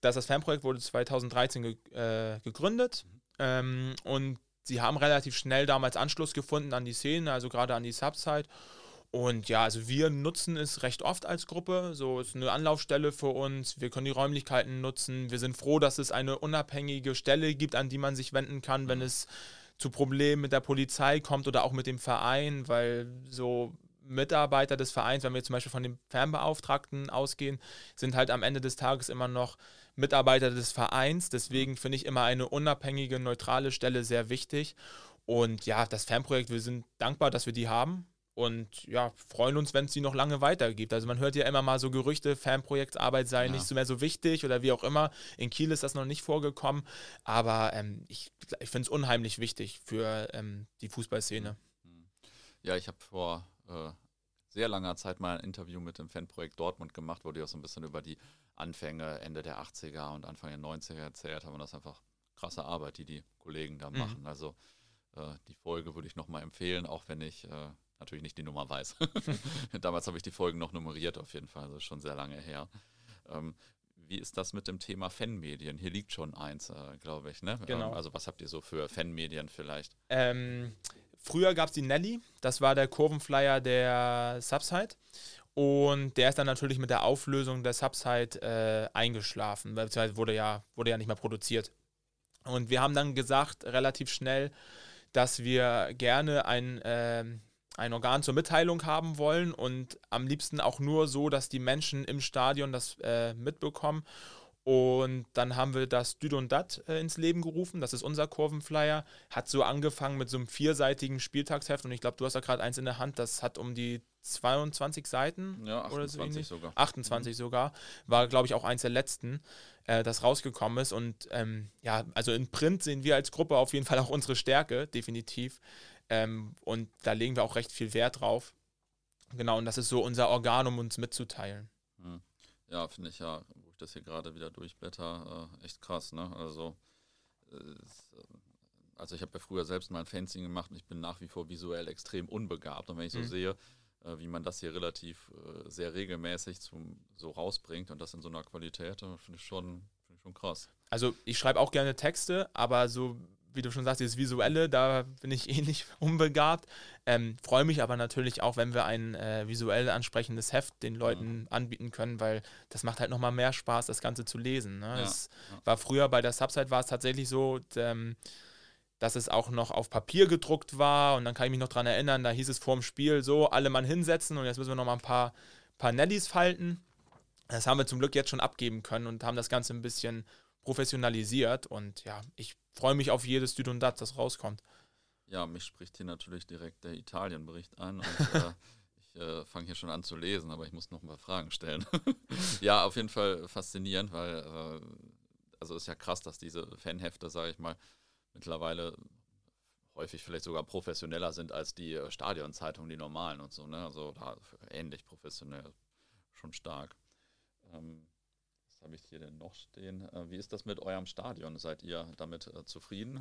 dass das Fanprojekt wurde 2013 ge äh, gegründet mhm. ähm, und sie haben relativ schnell damals Anschluss gefunden an die Szene, also gerade an die Subside. Und ja, also wir nutzen es recht oft als Gruppe. So ist eine Anlaufstelle für uns. Wir können die Räumlichkeiten nutzen. Wir sind froh, dass es eine unabhängige Stelle gibt, an die man sich wenden kann, wenn es zu Problemen mit der Polizei kommt oder auch mit dem Verein, weil so Mitarbeiter des Vereins, wenn wir zum Beispiel von dem Fernbeauftragten ausgehen, sind halt am Ende des Tages immer noch Mitarbeiter des Vereins. Deswegen finde ich immer eine unabhängige, neutrale Stelle sehr wichtig. Und ja, das Fanprojekt, wir sind dankbar, dass wir die haben. Und ja, freuen uns, wenn es die noch lange weitergibt. Also man hört ja immer mal so Gerüchte, Fanprojektsarbeit sei ja. nicht so mehr so wichtig oder wie auch immer. In Kiel ist das noch nicht vorgekommen. Aber ähm, ich, ich finde es unheimlich wichtig für ähm, die Fußballszene. Ja, ich habe vor äh, sehr langer Zeit mal ein Interview mit dem Fanprojekt Dortmund gemacht, wo die auch so ein bisschen über die Anfänge Ende der 80er und Anfang der 90er erzählt haben. Und das ist einfach krasse Arbeit, die die Kollegen da mhm. machen. Also äh, die Folge würde ich nochmal empfehlen, auch wenn ich äh, natürlich nicht die Nummer weiß. Damals habe ich die Folgen noch nummeriert auf jeden Fall, also schon sehr lange her. Ähm, wie ist das mit dem Thema Fanmedien? Hier liegt schon eins, äh, glaube ich. Ne? Genau. Ähm, also was habt ihr so für Fanmedien vielleicht? Ähm, Früher gab es die Nelly, das war der Kurvenflyer der Subside. Und der ist dann natürlich mit der Auflösung der Subside äh, eingeschlafen, beziehungsweise wurde ja, wurde ja nicht mehr produziert. Und wir haben dann gesagt, relativ schnell, dass wir gerne ein, äh, ein Organ zur Mitteilung haben wollen und am liebsten auch nur so, dass die Menschen im Stadion das äh, mitbekommen. Und dann haben wir das Düd und Dat äh, ins Leben gerufen. Das ist unser Kurvenflyer. Hat so angefangen mit so einem vierseitigen Spieltagsheft. Und ich glaube, du hast da gerade eins in der Hand. Das hat um die 22 Seiten. Ja, 28 so sogar. 28 mhm. sogar. War, glaube ich, auch eins der letzten, äh, das rausgekommen ist. Und ähm, ja, also in Print sehen wir als Gruppe auf jeden Fall auch unsere Stärke, definitiv. Ähm, und da legen wir auch recht viel Wert drauf. Genau, und das ist so unser Organ, um uns mitzuteilen. Mhm. Ja, finde ich ja das hier gerade wieder durchblätter, äh, echt krass, ne? Also, äh, also ich habe ja früher selbst mal ein Fencing gemacht und ich bin nach wie vor visuell extrem unbegabt. Und wenn ich so mhm. sehe, äh, wie man das hier relativ äh, sehr regelmäßig zum, so rausbringt und das in so einer Qualität, äh, finde ich, schon, find ich schon krass. Also ich schreibe auch gerne Texte, aber so wie du schon sagst, dieses Visuelle, da bin ich ähnlich unbegabt. Ähm, Freue mich aber natürlich auch, wenn wir ein äh, visuell ansprechendes Heft den Leuten mhm. anbieten können, weil das macht halt nochmal mehr Spaß, das Ganze zu lesen. Ne? Ja, es ja. war früher bei der Subside war es tatsächlich so, ähm, dass es auch noch auf Papier gedruckt war und dann kann ich mich noch daran erinnern, da hieß es vorm Spiel so, alle Mann hinsetzen und jetzt müssen wir nochmal ein paar, paar Nellies falten. Das haben wir zum Glück jetzt schon abgeben können und haben das Ganze ein bisschen professionalisiert und ja, ich freue mich auf jedes Düt und Dat, das rauskommt. Ja, mich spricht hier natürlich direkt der Italien-Bericht an und äh, ich äh, fange hier schon an zu lesen, aber ich muss noch ein paar Fragen stellen. ja, auf jeden Fall faszinierend, weil äh, also ist ja krass, dass diese Fanhefte, sage ich mal, mittlerweile häufig vielleicht sogar professioneller sind als die äh, Stadionzeitungen, die normalen und so, ne? Also da ähnlich professionell, schon stark. Ähm, was habe ich hier denn noch stehen? Äh, wie ist das mit eurem Stadion? Seid ihr damit äh, zufrieden?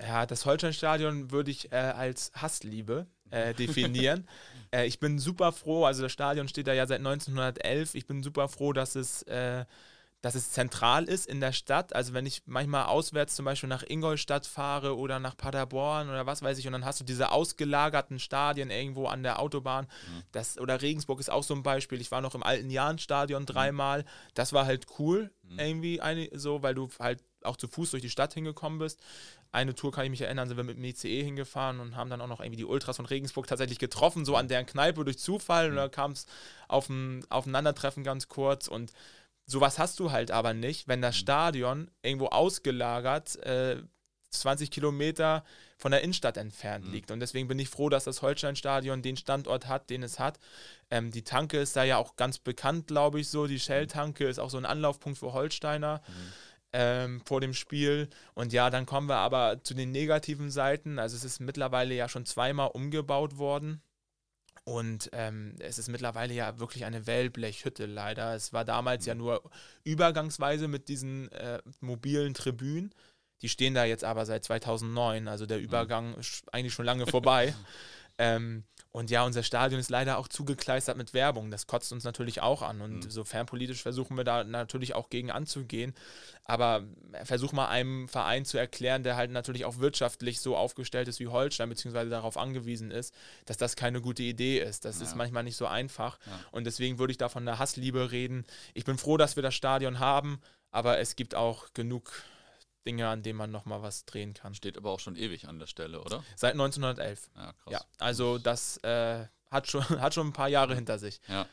Ja, das Holstein-Stadion würde ich äh, als Hassliebe äh, definieren. äh, ich bin super froh, also das Stadion steht da ja seit 1911. Ich bin super froh, dass es äh, dass es zentral ist in der Stadt. Also wenn ich manchmal auswärts zum Beispiel nach Ingolstadt fahre oder nach Paderborn oder was weiß ich, und dann hast du diese ausgelagerten Stadien irgendwo an der Autobahn. Mhm. Das, oder Regensburg ist auch so ein Beispiel. Ich war noch im alten Jahn-Stadion mhm. dreimal. Das war halt cool, mhm. irgendwie eine, so, weil du halt auch zu Fuß durch die Stadt hingekommen bist. Eine Tour kann ich mich erinnern, sind wir mit dem ICE hingefahren und haben dann auch noch irgendwie die Ultras von Regensburg tatsächlich getroffen, so an deren Kneipe durch Zufall. Und mhm. da kam es auf ein Aufeinandertreffen ganz kurz und Sowas hast du halt aber nicht, wenn das mhm. Stadion irgendwo ausgelagert äh, 20 Kilometer von der Innenstadt entfernt mhm. liegt. Und deswegen bin ich froh, dass das Holstein-Stadion den Standort hat, den es hat. Ähm, die Tanke ist da ja auch ganz bekannt, glaube ich, so. Die Shell-Tanke ist auch so ein Anlaufpunkt für Holsteiner. Mhm. Ähm, vor dem Spiel. Und ja, dann kommen wir aber zu den negativen Seiten. Also es ist mittlerweile ja schon zweimal umgebaut worden. Und ähm, es ist mittlerweile ja wirklich eine Wellblechhütte leider. Es war damals ja mhm. nur übergangsweise mit diesen äh, mobilen Tribünen. Die stehen da jetzt aber seit 2009. Also der mhm. Übergang ist eigentlich schon lange vorbei. ähm, und ja, unser Stadion ist leider auch zugekleistert mit Werbung. Das kotzt uns natürlich auch an. Und mhm. sofern politisch versuchen wir da natürlich auch gegen anzugehen. Aber versuch mal einem Verein zu erklären, der halt natürlich auch wirtschaftlich so aufgestellt ist wie Holstein, beziehungsweise darauf angewiesen ist, dass das keine gute Idee ist. Das ja. ist manchmal nicht so einfach. Ja. Und deswegen würde ich da von der Hassliebe reden. Ich bin froh, dass wir das Stadion haben, aber es gibt auch genug Dinge, an denen man nochmal was drehen kann. Steht aber auch schon ewig an der Stelle, oder? Seit 1911. Ja, krass. Ja, also das äh, hat, schon, hat schon ein paar Jahre hinter sich. Ja,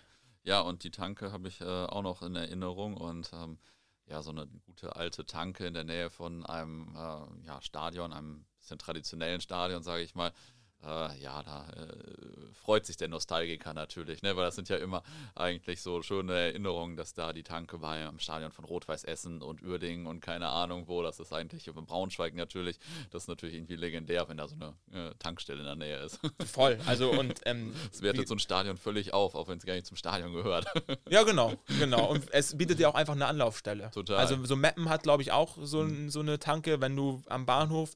ja und die Tanke habe ich äh, auch noch in Erinnerung und ähm, ja, so eine gute alte Tanke in der Nähe von einem äh, ja, Stadion, einem bisschen traditionellen Stadion, sage ich mal äh, ja, da äh, freut sich der Nostalgiker natürlich, ne? weil das sind ja immer eigentlich so schöne Erinnerungen, dass da die Tanke war im Stadion von Rot-Weiß Essen und Uerdingen und keine Ahnung wo, das ist eigentlich in Braunschweig natürlich, das ist natürlich irgendwie legendär, wenn da so eine äh, Tankstelle in der Nähe ist. Voll, also und ähm, es wertet so ein Stadion völlig auf, auch wenn es gar nicht zum Stadion gehört. ja, genau, genau und es bietet dir auch einfach eine Anlaufstelle. Total. Also so Meppen hat, glaube ich, auch so, so eine Tanke, wenn du am Bahnhof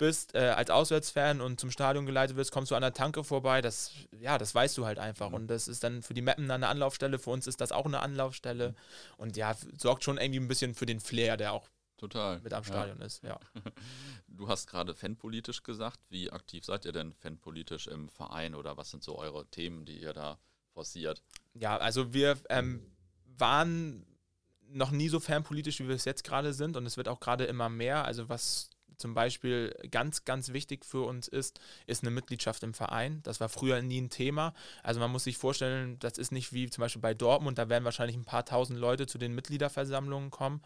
bist, äh, als Auswärtsfan und zum Stadion geleitet wirst, kommst du an der Tanke vorbei. Das, ja, das weißt du halt einfach. Mhm. Und das ist dann für die Mappen eine Anlaufstelle. Für uns ist das auch eine Anlaufstelle. Mhm. Und ja, sorgt schon irgendwie ein bisschen für den Flair, der auch Total. mit am Stadion ja. ist. Ja. Du hast gerade fanpolitisch gesagt. Wie aktiv seid ihr denn fanpolitisch im Verein oder was sind so eure Themen, die ihr da forciert? Ja, also wir ähm, waren noch nie so fernpolitisch, wie wir es jetzt gerade sind. Und es wird auch gerade immer mehr. Also was zum Beispiel ganz, ganz wichtig für uns ist, ist eine Mitgliedschaft im Verein. Das war früher nie ein Thema. Also man muss sich vorstellen, das ist nicht wie zum Beispiel bei Dortmund, da werden wahrscheinlich ein paar tausend Leute zu den Mitgliederversammlungen kommen.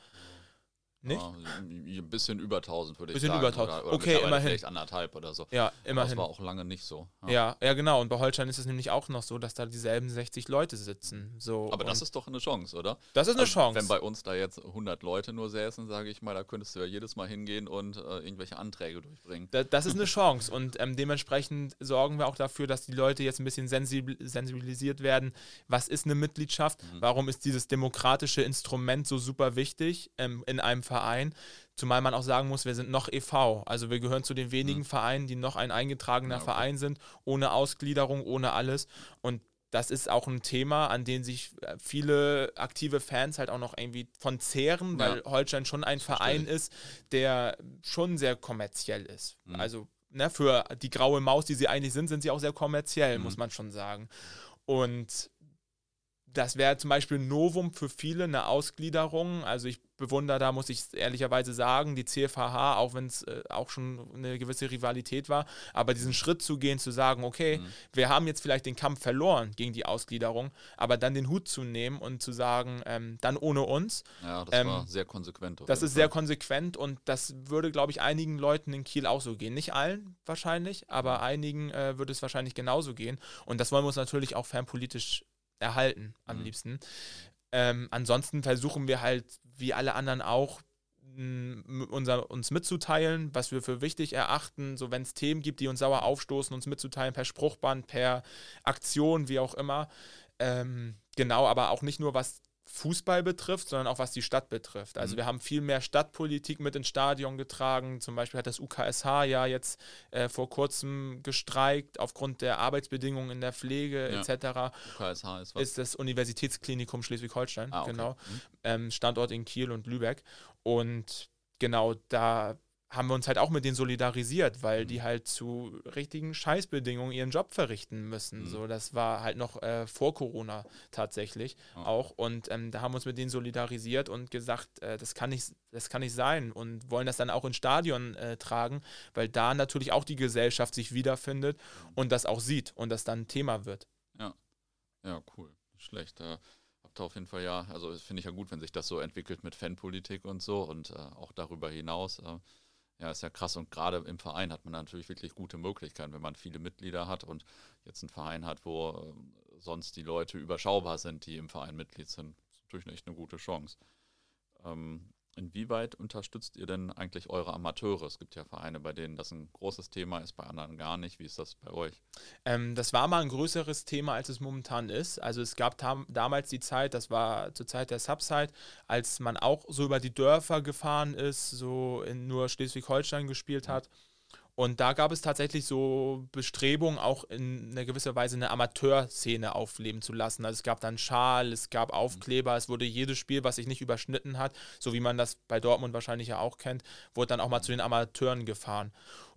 Nicht? Ja, ein bisschen über 1000 würde ich bisschen sagen. Bisschen über 1000. Oder, oder okay, immerhin. Vielleicht anderthalb oder so. Ja, immerhin. das war auch lange nicht so. Ja. ja. ja, genau. Und bei Holstein ist es nämlich auch noch so, dass da dieselben 60 Leute sitzen. So, Aber das ist doch eine Chance, oder? Das ist eine also, Chance. Wenn bei uns da jetzt 100 Leute nur säßen, sage ich mal, da könntest du ja jedes Mal hingehen und äh, irgendwelche Anträge durchbringen. Da, das ist eine Chance. Und ähm, dementsprechend sorgen wir auch dafür, dass die Leute jetzt ein bisschen sensibilisiert werden. Was ist eine Mitgliedschaft? Mhm. Warum ist dieses demokratische Instrument so super wichtig ähm, in einem Verein? Zumal man auch sagen muss, wir sind noch e.V. Also wir gehören zu den wenigen mhm. Vereinen, die noch ein eingetragener ja, okay. Verein sind, ohne Ausgliederung, ohne alles. Und das ist auch ein Thema, an dem sich äh, viele aktive Fans halt auch noch irgendwie von zehren, weil ja. Holstein schon ein Verein ist, der schon sehr kommerziell ist. Mhm. Also ne, für die graue Maus, die sie eigentlich sind, sind sie auch sehr kommerziell, mhm. muss man schon sagen. Und das wäre zum Beispiel ein Novum für viele, eine Ausgliederung. Also ich bewundere da, muss ich ehrlicherweise sagen, die CFHH, auch wenn es äh, auch schon eine gewisse Rivalität war, aber diesen Schritt zu gehen, zu sagen, okay, mhm. wir haben jetzt vielleicht den Kampf verloren gegen die Ausgliederung, aber dann den Hut zu nehmen und zu sagen, ähm, dann ohne uns. Ja, das ähm, war sehr konsequent. Das ist Fall. sehr konsequent und das würde, glaube ich, einigen Leuten in Kiel auch so gehen. Nicht allen wahrscheinlich, aber mhm. einigen äh, würde es wahrscheinlich genauso gehen und das wollen wir uns natürlich auch fernpolitisch erhalten am mhm. liebsten. Ähm, ansonsten versuchen wir halt, wie alle anderen auch, unser, uns mitzuteilen, was wir für wichtig erachten, so wenn es Themen gibt, die uns sauer aufstoßen, uns mitzuteilen per Spruchband, per Aktion, wie auch immer. Ähm, genau, aber auch nicht nur was Fußball betrifft, sondern auch was die Stadt betrifft. Also mhm. wir haben viel mehr Stadtpolitik mit ins Stadion getragen. Zum Beispiel hat das UKSH ja jetzt äh, vor kurzem gestreikt aufgrund der Arbeitsbedingungen in der Pflege ja. etc. UKSH ist was? Ist das Universitätsklinikum Schleswig-Holstein, ah, okay. genau. Mhm. Ähm, Standort in Kiel und Lübeck. Und genau da haben wir uns halt auch mit denen solidarisiert, weil die halt zu richtigen Scheißbedingungen ihren Job verrichten müssen. Mhm. So, das war halt noch äh, vor Corona tatsächlich oh. auch. Und ähm, da haben wir uns mit denen solidarisiert und gesagt, äh, das kann nicht, das kann nicht sein und wollen das dann auch ins Stadion äh, tragen, weil da natürlich auch die Gesellschaft sich wiederfindet mhm. und das auch sieht und das dann Thema wird. Ja, ja, cool. Schlecht. Da habt ihr auf jeden Fall ja, also finde ich ja gut, wenn sich das so entwickelt mit Fanpolitik und so und äh, auch darüber hinaus. Äh, ja, ist ja krass. Und gerade im Verein hat man natürlich wirklich gute Möglichkeiten, wenn man viele Mitglieder hat und jetzt einen Verein hat, wo äh, sonst die Leute überschaubar sind, die im Verein Mitglied sind. Das ist natürlich echt eine gute Chance. Ähm, Inwieweit unterstützt ihr denn eigentlich eure Amateure? Es gibt ja Vereine, bei denen das ein großes Thema ist, bei anderen gar nicht. Wie ist das bei euch? Ähm, das war mal ein größeres Thema, als es momentan ist. Also es gab damals die Zeit, das war zur Zeit der Subside, als man auch so über die Dörfer gefahren ist, so in nur Schleswig-Holstein gespielt hat. Mhm und da gab es tatsächlich so Bestrebungen, auch in einer gewisser Weise eine Amateurszene aufleben zu lassen. Also es gab dann Schal, es gab Aufkleber, es wurde jedes Spiel, was sich nicht überschnitten hat, so wie man das bei Dortmund wahrscheinlich ja auch kennt, wurde dann auch mal zu den Amateuren gefahren.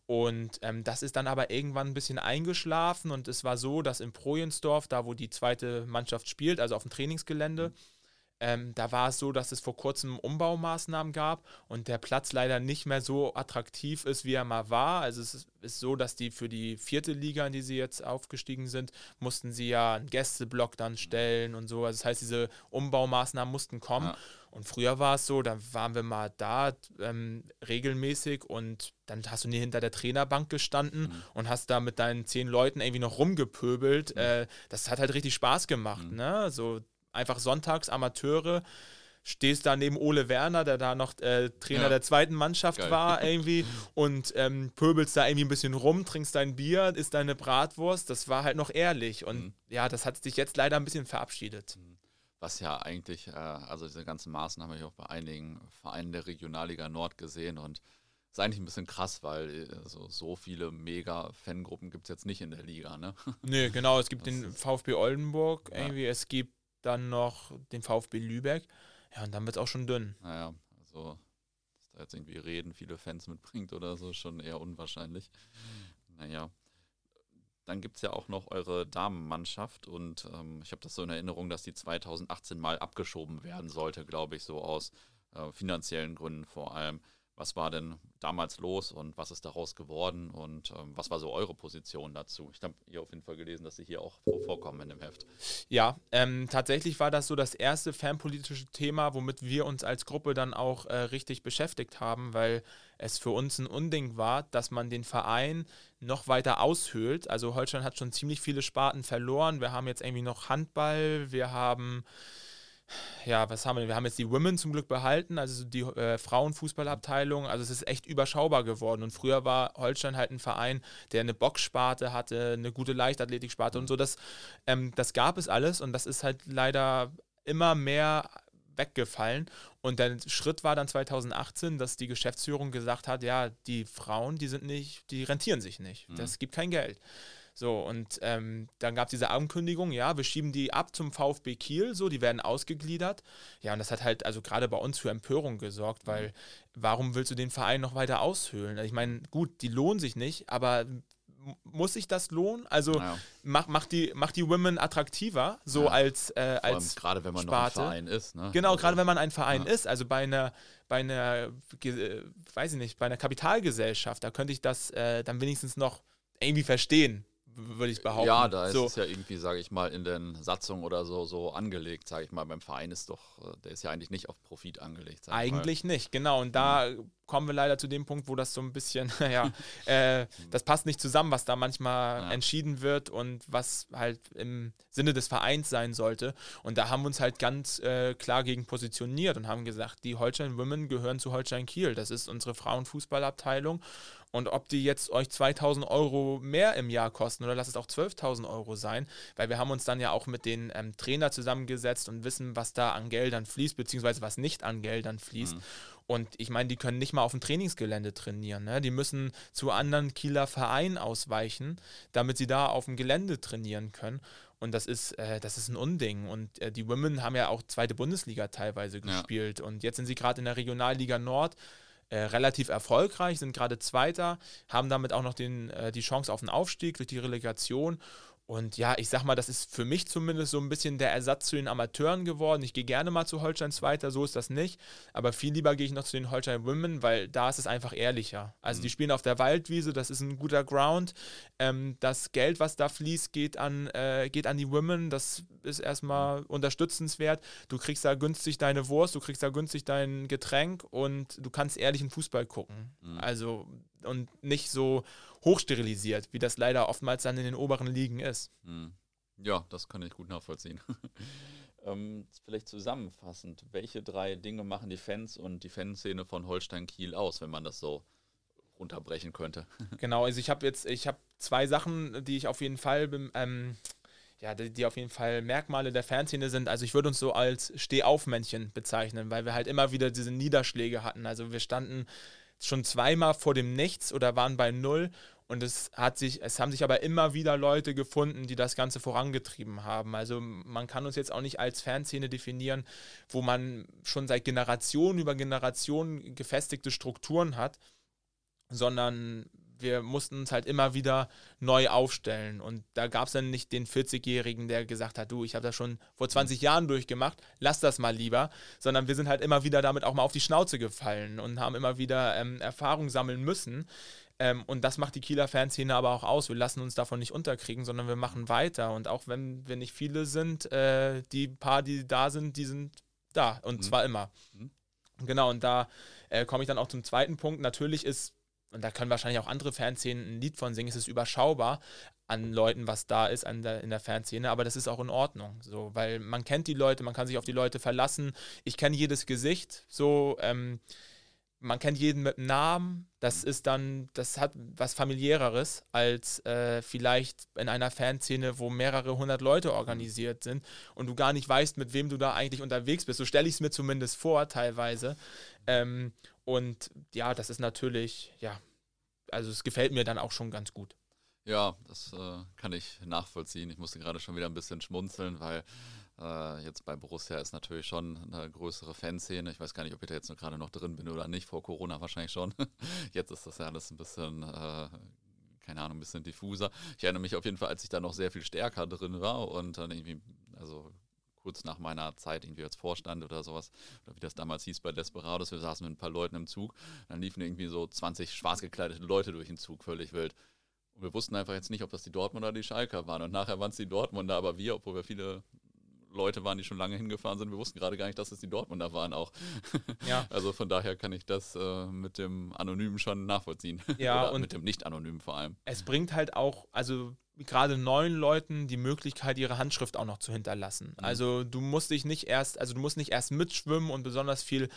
Und ähm, das ist dann aber irgendwann ein bisschen eingeschlafen und es war so, dass in Projensdorf, da wo die zweite Mannschaft spielt, also auf dem Trainingsgelände, mhm ähm, da war es so, dass es vor kurzem Umbaumaßnahmen gab und der Platz leider nicht mehr so attraktiv ist, wie er mal war. Also es ist, ist so, dass die für die vierte Liga, in die sie jetzt aufgestiegen sind, mussten sie ja einen Gästeblock dann stellen und so. Also das heißt, diese Umbaumaßnahmen mussten kommen. Ja. Und früher war es so, da waren wir mal da ähm, regelmäßig und dann hast du nie hinter der Trainerbank gestanden mhm. und hast da mit deinen zehn Leuten irgendwie noch rumgepöbelt. Mhm. Äh, das hat halt richtig Spaß gemacht. Mhm. Ne? So einfach sonntags Amateure stehst da neben Ole Werner, der da noch äh, Trainer ja. der zweiten Mannschaft Geil. war, irgendwie, und ähm, pöbelst da irgendwie ein bisschen rum, trinkst dein Bier, isst deine Bratwurst. Das war halt noch ehrlich. Und mhm. ja, das hat sich jetzt leider ein bisschen verabschiedet. Mhm. Was ja eigentlich, äh, also diese ganzen Maßnahmen habe ich auch bei einigen Vereinen der Regionalliga Nord gesehen und ist eigentlich ein bisschen krass, weil also so viele Mega-Fangruppen gibt es jetzt nicht in der Liga, ne? Nee, genau, es gibt das den VfB Oldenburg, irgendwie, ja. es gibt dann noch den VfB Lübeck. Ja, und dann wird es auch schon dünn. Naja, also, dass da jetzt irgendwie Reden viele Fans mitbringt oder so, schon eher unwahrscheinlich. Naja. dann gibt es ja auch noch eure Damenmannschaft und ähm, ich habe das so in Erinnerung, dass die 2018 mal abgeschoben werden sollte, glaube ich, so aus äh, finanziellen Gründen vor allem. Was war denn damals los und was ist daraus geworden und ähm, was war so eure Position dazu? Ich habe hier auf jeden Fall gelesen, dass sie hier auch vorkommen in dem Heft. Ja, ähm, tatsächlich war das so das erste fanpolitische Thema, womit wir uns als Gruppe dann auch äh, richtig beschäftigt haben, weil es für uns ein Unding war, dass man den Verein noch weiter aushöhlt. Also Holstein hat schon ziemlich viele Sparten verloren. Wir haben jetzt irgendwie noch Handball, wir haben ja, was haben wir? Wir haben jetzt die Women zum Glück behalten, also die äh, Frauenfußballabteilung. Also es ist echt überschaubar geworden. Und früher war Holstein halt ein Verein, der eine Boxsparte hatte, eine gute Leichtathletiksparte und so. Das, ähm, das gab es alles und das ist halt leider immer mehr weggefallen. Und der Schritt war dann 2018, dass die Geschäftsführung gesagt hat, ja, die Frauen, die sind nicht, die rentieren sich nicht. Mhm. Das gibt kein Geld. So, und ähm, dann gab es diese Ankündigung, ja, wir schieben die ab zum VfB Kiel, so, die werden ausgegliedert. Ja, und das hat halt also gerade bei uns für Empörung gesorgt, weil warum willst du den Verein noch weiter aushöhlen? Ich meine, gut, die lohnen sich nicht, aber muss sich das lohnen? Also ja. macht mach die, mach die Women attraktiver, so ja. als, äh, als gerade wenn man Sparte. noch ein Verein ist. Ne? Genau, also, gerade wenn man ein Verein ja. ist. Also bei einer, bei einer, äh, weiß ich nicht, bei einer Kapitalgesellschaft, da könnte ich das äh, dann wenigstens noch irgendwie verstehen, würde ich behaupten. Ja, da ist so. es ja irgendwie, sage ich mal, in den Satzungen oder so, so angelegt, sage ich mal. Beim Verein ist doch, äh, der ist ja eigentlich nicht auf Profit angelegt. Eigentlich nicht, genau. Und da mhm. kommen wir leider zu dem Punkt, wo das so ein bisschen, ja, äh, das passt nicht zusammen, was da manchmal ja. entschieden wird und was halt im Sinne des Vereins sein sollte. Und da haben wir uns halt ganz äh, klar gegen positioniert und haben gesagt, die Holstein Women gehören zu Holstein Kiel. Das ist unsere Frauenfußballabteilung. Und ob die jetzt euch 2000 Euro mehr im Jahr kosten oder lasst es auch 12.000 Euro sein, weil wir haben uns dann ja auch mit den ähm, Trainer zusammengesetzt und wissen, was da an Geldern fließt, beziehungsweise was nicht an Geldern fließt. Mhm. Und ich meine, die können nicht mal auf dem Trainingsgelände trainieren. Ne? Die müssen zu anderen Kieler Vereinen ausweichen, damit sie da auf dem Gelände trainieren können. Und das ist, äh, das ist ein Unding. Und äh, die Women haben ja auch zweite Bundesliga teilweise gespielt. Ja. Und jetzt sind sie gerade in der Regionalliga Nord äh, relativ erfolgreich, sind gerade Zweiter, haben damit auch noch den, äh, die Chance auf einen Aufstieg durch die Relegation und ja, ich sag mal, das ist für mich zumindest so ein bisschen der Ersatz zu den Amateuren geworden. Ich gehe gerne mal zu Holstein Zweiter, so ist das nicht. Aber viel lieber gehe ich noch zu den Holstein Women, weil da ist es einfach ehrlicher. Also mhm. die spielen auf der Waldwiese, das ist ein guter Ground. Ähm, das Geld, was da fließt, geht an, äh, geht an die Women. Das ist erstmal mhm. unterstützenswert. Du kriegst da günstig deine Wurst, du kriegst da günstig dein Getränk und du kannst ehrlichen Fußball gucken. Mhm. Also und nicht so hochsterilisiert, wie das leider oftmals dann in den oberen Ligen ist. Hm. Ja, das kann ich gut nachvollziehen. ähm, vielleicht zusammenfassend, welche drei Dinge machen die Fans und die Fanszene von Holstein Kiel aus, wenn man das so runterbrechen könnte? genau, also ich habe jetzt, ich habe zwei Sachen, die ich auf jeden Fall ähm, ja, die, die, auf jeden Fall Merkmale der Fanszene sind. Also ich würde uns so als Stehaufmännchen bezeichnen, weil wir halt immer wieder diese Niederschläge hatten. Also wir standen schon zweimal vor dem Nichts oder waren bei Null. Und es hat sich, es haben sich aber immer wieder Leute gefunden, die das Ganze vorangetrieben haben. Also man kann uns jetzt auch nicht als Fanszene definieren, wo man schon seit Generationen über Generationen gefestigte Strukturen hat, sondern wir mussten uns halt immer wieder neu aufstellen. Und da gab es dann nicht den 40-Jährigen, der gesagt hat, du, ich habe das schon vor 20 Jahren durchgemacht, lass das mal lieber, sondern wir sind halt immer wieder damit auch mal auf die Schnauze gefallen und haben immer wieder ähm, Erfahrung sammeln müssen. Ähm, und das macht die Kieler Fanszene aber auch aus. Wir lassen uns davon nicht unterkriegen, sondern wir machen weiter. Und auch wenn wir nicht viele sind, äh, die paar, die da sind, die sind da. Und mhm. zwar immer. Mhm. Genau, und da äh, komme ich dann auch zum zweiten Punkt. Natürlich ist und da können wahrscheinlich auch andere Fanszenen ein Lied von singen, es ist überschaubar an Leuten, was da ist der, in der Fanszene, aber das ist auch in Ordnung, so, weil man kennt die Leute, man kann sich auf die Leute verlassen, ich kenne jedes Gesicht, so, ähm, man kennt jeden mit Namen, das ist dann, das hat was familiäreres als äh, vielleicht in einer Fanszene, wo mehrere hundert Leute organisiert sind und du gar nicht weißt, mit wem du da eigentlich unterwegs bist. So stelle ich es mir zumindest vor, teilweise. Ähm, und ja, das ist natürlich, ja, also es gefällt mir dann auch schon ganz gut. Ja, das äh, kann ich nachvollziehen. Ich musste gerade schon wieder ein bisschen schmunzeln, weil äh, jetzt bei Borussia ist natürlich schon eine größere Fanszene. Ich weiß gar nicht, ob ich da jetzt gerade noch drin bin oder nicht. Vor Corona wahrscheinlich schon. jetzt ist das ja alles ein bisschen äh, keine Ahnung, ein bisschen diffuser. Ich erinnere mich auf jeden Fall, als ich da noch sehr viel stärker drin war und dann irgendwie, also kurz nach meiner Zeit irgendwie als Vorstand oder sowas, oder wie das damals hieß bei Desperados, wir saßen mit ein paar Leuten im Zug, dann liefen irgendwie so 20 schwarz gekleidete Leute durch den Zug, völlig wild. Und wir wussten einfach jetzt nicht, ob das die Dortmunder oder die Schalker waren. Und nachher waren es die Dortmunder, aber wir, obwohl wir viele Leute waren, die schon lange hingefahren sind. Wir wussten gerade gar nicht, dass es die Dortmunder waren auch. Ja. Also von daher kann ich das äh, mit dem Anonymen schon nachvollziehen. Ja, Oder und mit dem Nicht-Anonymen vor allem. Es bringt halt auch, also gerade neuen Leuten die Möglichkeit, ihre Handschrift auch noch zu hinterlassen. Mhm. Also du musst dich nicht erst, also du musst nicht erst mitschwimmen und besonders viel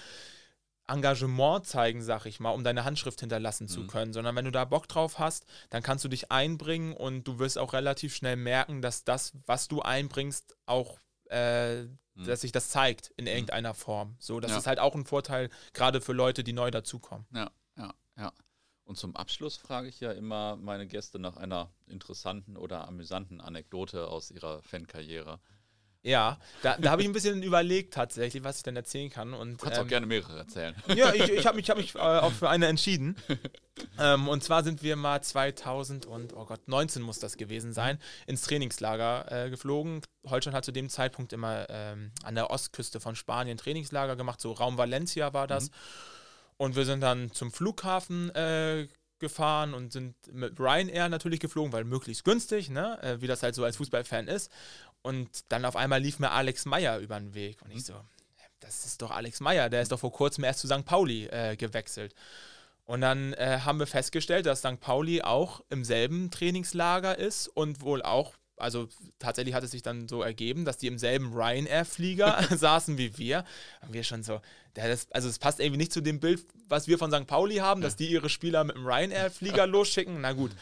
Engagement zeigen, sag ich mal, um deine Handschrift hinterlassen mhm. zu können, sondern wenn du da Bock drauf hast, dann kannst du dich einbringen und du wirst auch relativ schnell merken, dass das, was du einbringst, auch äh, mhm. dass sich das zeigt in mhm. irgendeiner Form. So, das ja. ist halt auch ein Vorteil, gerade für Leute, die neu dazukommen. Ja, ja, ja. Und zum Abschluss frage ich ja immer meine Gäste nach einer interessanten oder amüsanten Anekdote aus ihrer Fankarriere. Ja, da, da habe ich ein bisschen überlegt tatsächlich, was ich dann erzählen kann. Und, du kannst ähm, auch gerne mehrere erzählen. Ja, ich, ich habe mich, hab mich äh, auch für eine entschieden. ähm, und zwar sind wir mal 2000 und, oh Gott, 19 muss das gewesen sein, ins Trainingslager äh, geflogen. Holstein hat zu dem Zeitpunkt immer ähm, an der Ostküste von Spanien Trainingslager gemacht, so Raum Valencia war das. Mhm. Und wir sind dann zum Flughafen äh, gefahren und sind mit Ryanair natürlich geflogen, weil möglichst günstig, ne? Äh, wie das halt so als Fußballfan ist. Und dann auf einmal lief mir Alex Meyer über den Weg. Und ich so, das ist doch Alex Meyer, der ist doch vor kurzem erst zu St. Pauli äh, gewechselt. Und dann äh, haben wir festgestellt, dass St. Pauli auch im selben Trainingslager ist und wohl auch, also tatsächlich hat es sich dann so ergeben, dass die im selben Ryanair-Flieger saßen wie wir. Und wir schon so, das, also es passt irgendwie nicht zu dem Bild, was wir von St. Pauli haben, dass die ihre Spieler mit dem Ryanair-Flieger losschicken. Na gut.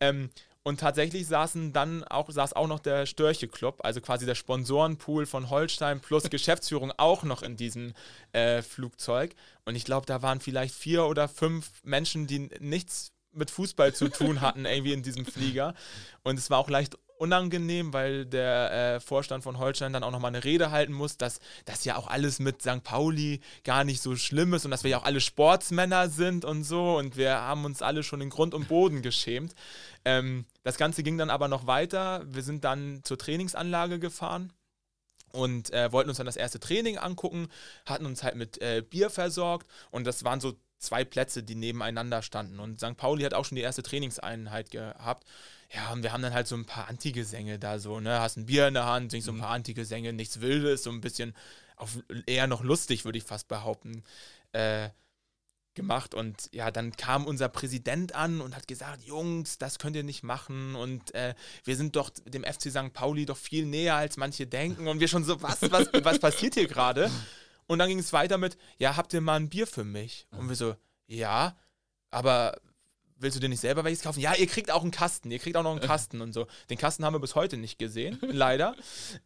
Ähm, und tatsächlich saßen dann auch, saß auch noch der Störche Club, also quasi der Sponsorenpool von Holstein plus Geschäftsführung auch noch in diesem äh, Flugzeug. Und ich glaube, da waren vielleicht vier oder fünf Menschen, die nichts mit Fußball zu tun hatten, irgendwie in diesem Flieger. Und es war auch leicht unangenehm, weil der äh, Vorstand von Holstein dann auch nochmal eine Rede halten muss, dass das ja auch alles mit St. Pauli gar nicht so schlimm ist und dass wir ja auch alle Sportsmänner sind und so und wir haben uns alle schon in Grund und Boden geschämt. Ähm, das Ganze ging dann aber noch weiter. Wir sind dann zur Trainingsanlage gefahren und äh, wollten uns dann das erste Training angucken, hatten uns halt mit äh, Bier versorgt und das waren so zwei Plätze, die nebeneinander standen. Und St. Pauli hat auch schon die erste Trainingseinheit gehabt. Ja, und wir haben dann halt so ein paar Antigesänge da so, ne? Hast ein Bier in der Hand, singst so ein mhm. paar Antigesänge, nichts Wildes, so ein bisschen auf, eher noch lustig, würde ich fast behaupten. Äh, gemacht und ja, dann kam unser Präsident an und hat gesagt, Jungs, das könnt ihr nicht machen und äh, wir sind doch dem FC St. Pauli doch viel näher, als manche denken und wir schon so, was, was, was passiert hier gerade? Und dann ging es weiter mit, ja, habt ihr mal ein Bier für mich? Und wir so, ja, aber willst du dir nicht selber welches kaufen? Ja, ihr kriegt auch einen Kasten, ihr kriegt auch noch einen Kasten und so. Den Kasten haben wir bis heute nicht gesehen, leider.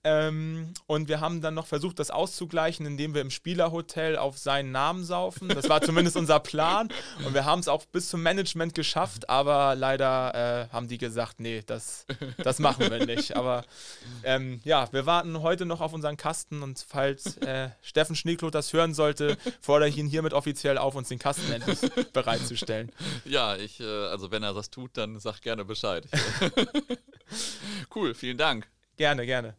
Ähm, und wir haben dann noch versucht, das auszugleichen, indem wir im Spielerhotel auf seinen Namen saufen. Das war zumindest unser Plan. Und wir haben es auch bis zum Management geschafft, aber leider äh, haben die gesagt, nee, das, das machen wir nicht. Aber ähm, ja, wir warten heute noch auf unseren Kasten und falls äh, Steffen Schneekloth das hören sollte, fordere ich ihn hiermit offiziell auf, uns den Kasten endlich bereitzustellen. Ja, ich äh, also wenn er das tut, dann sag gerne Bescheid. cool, vielen Dank. Gerne, gerne.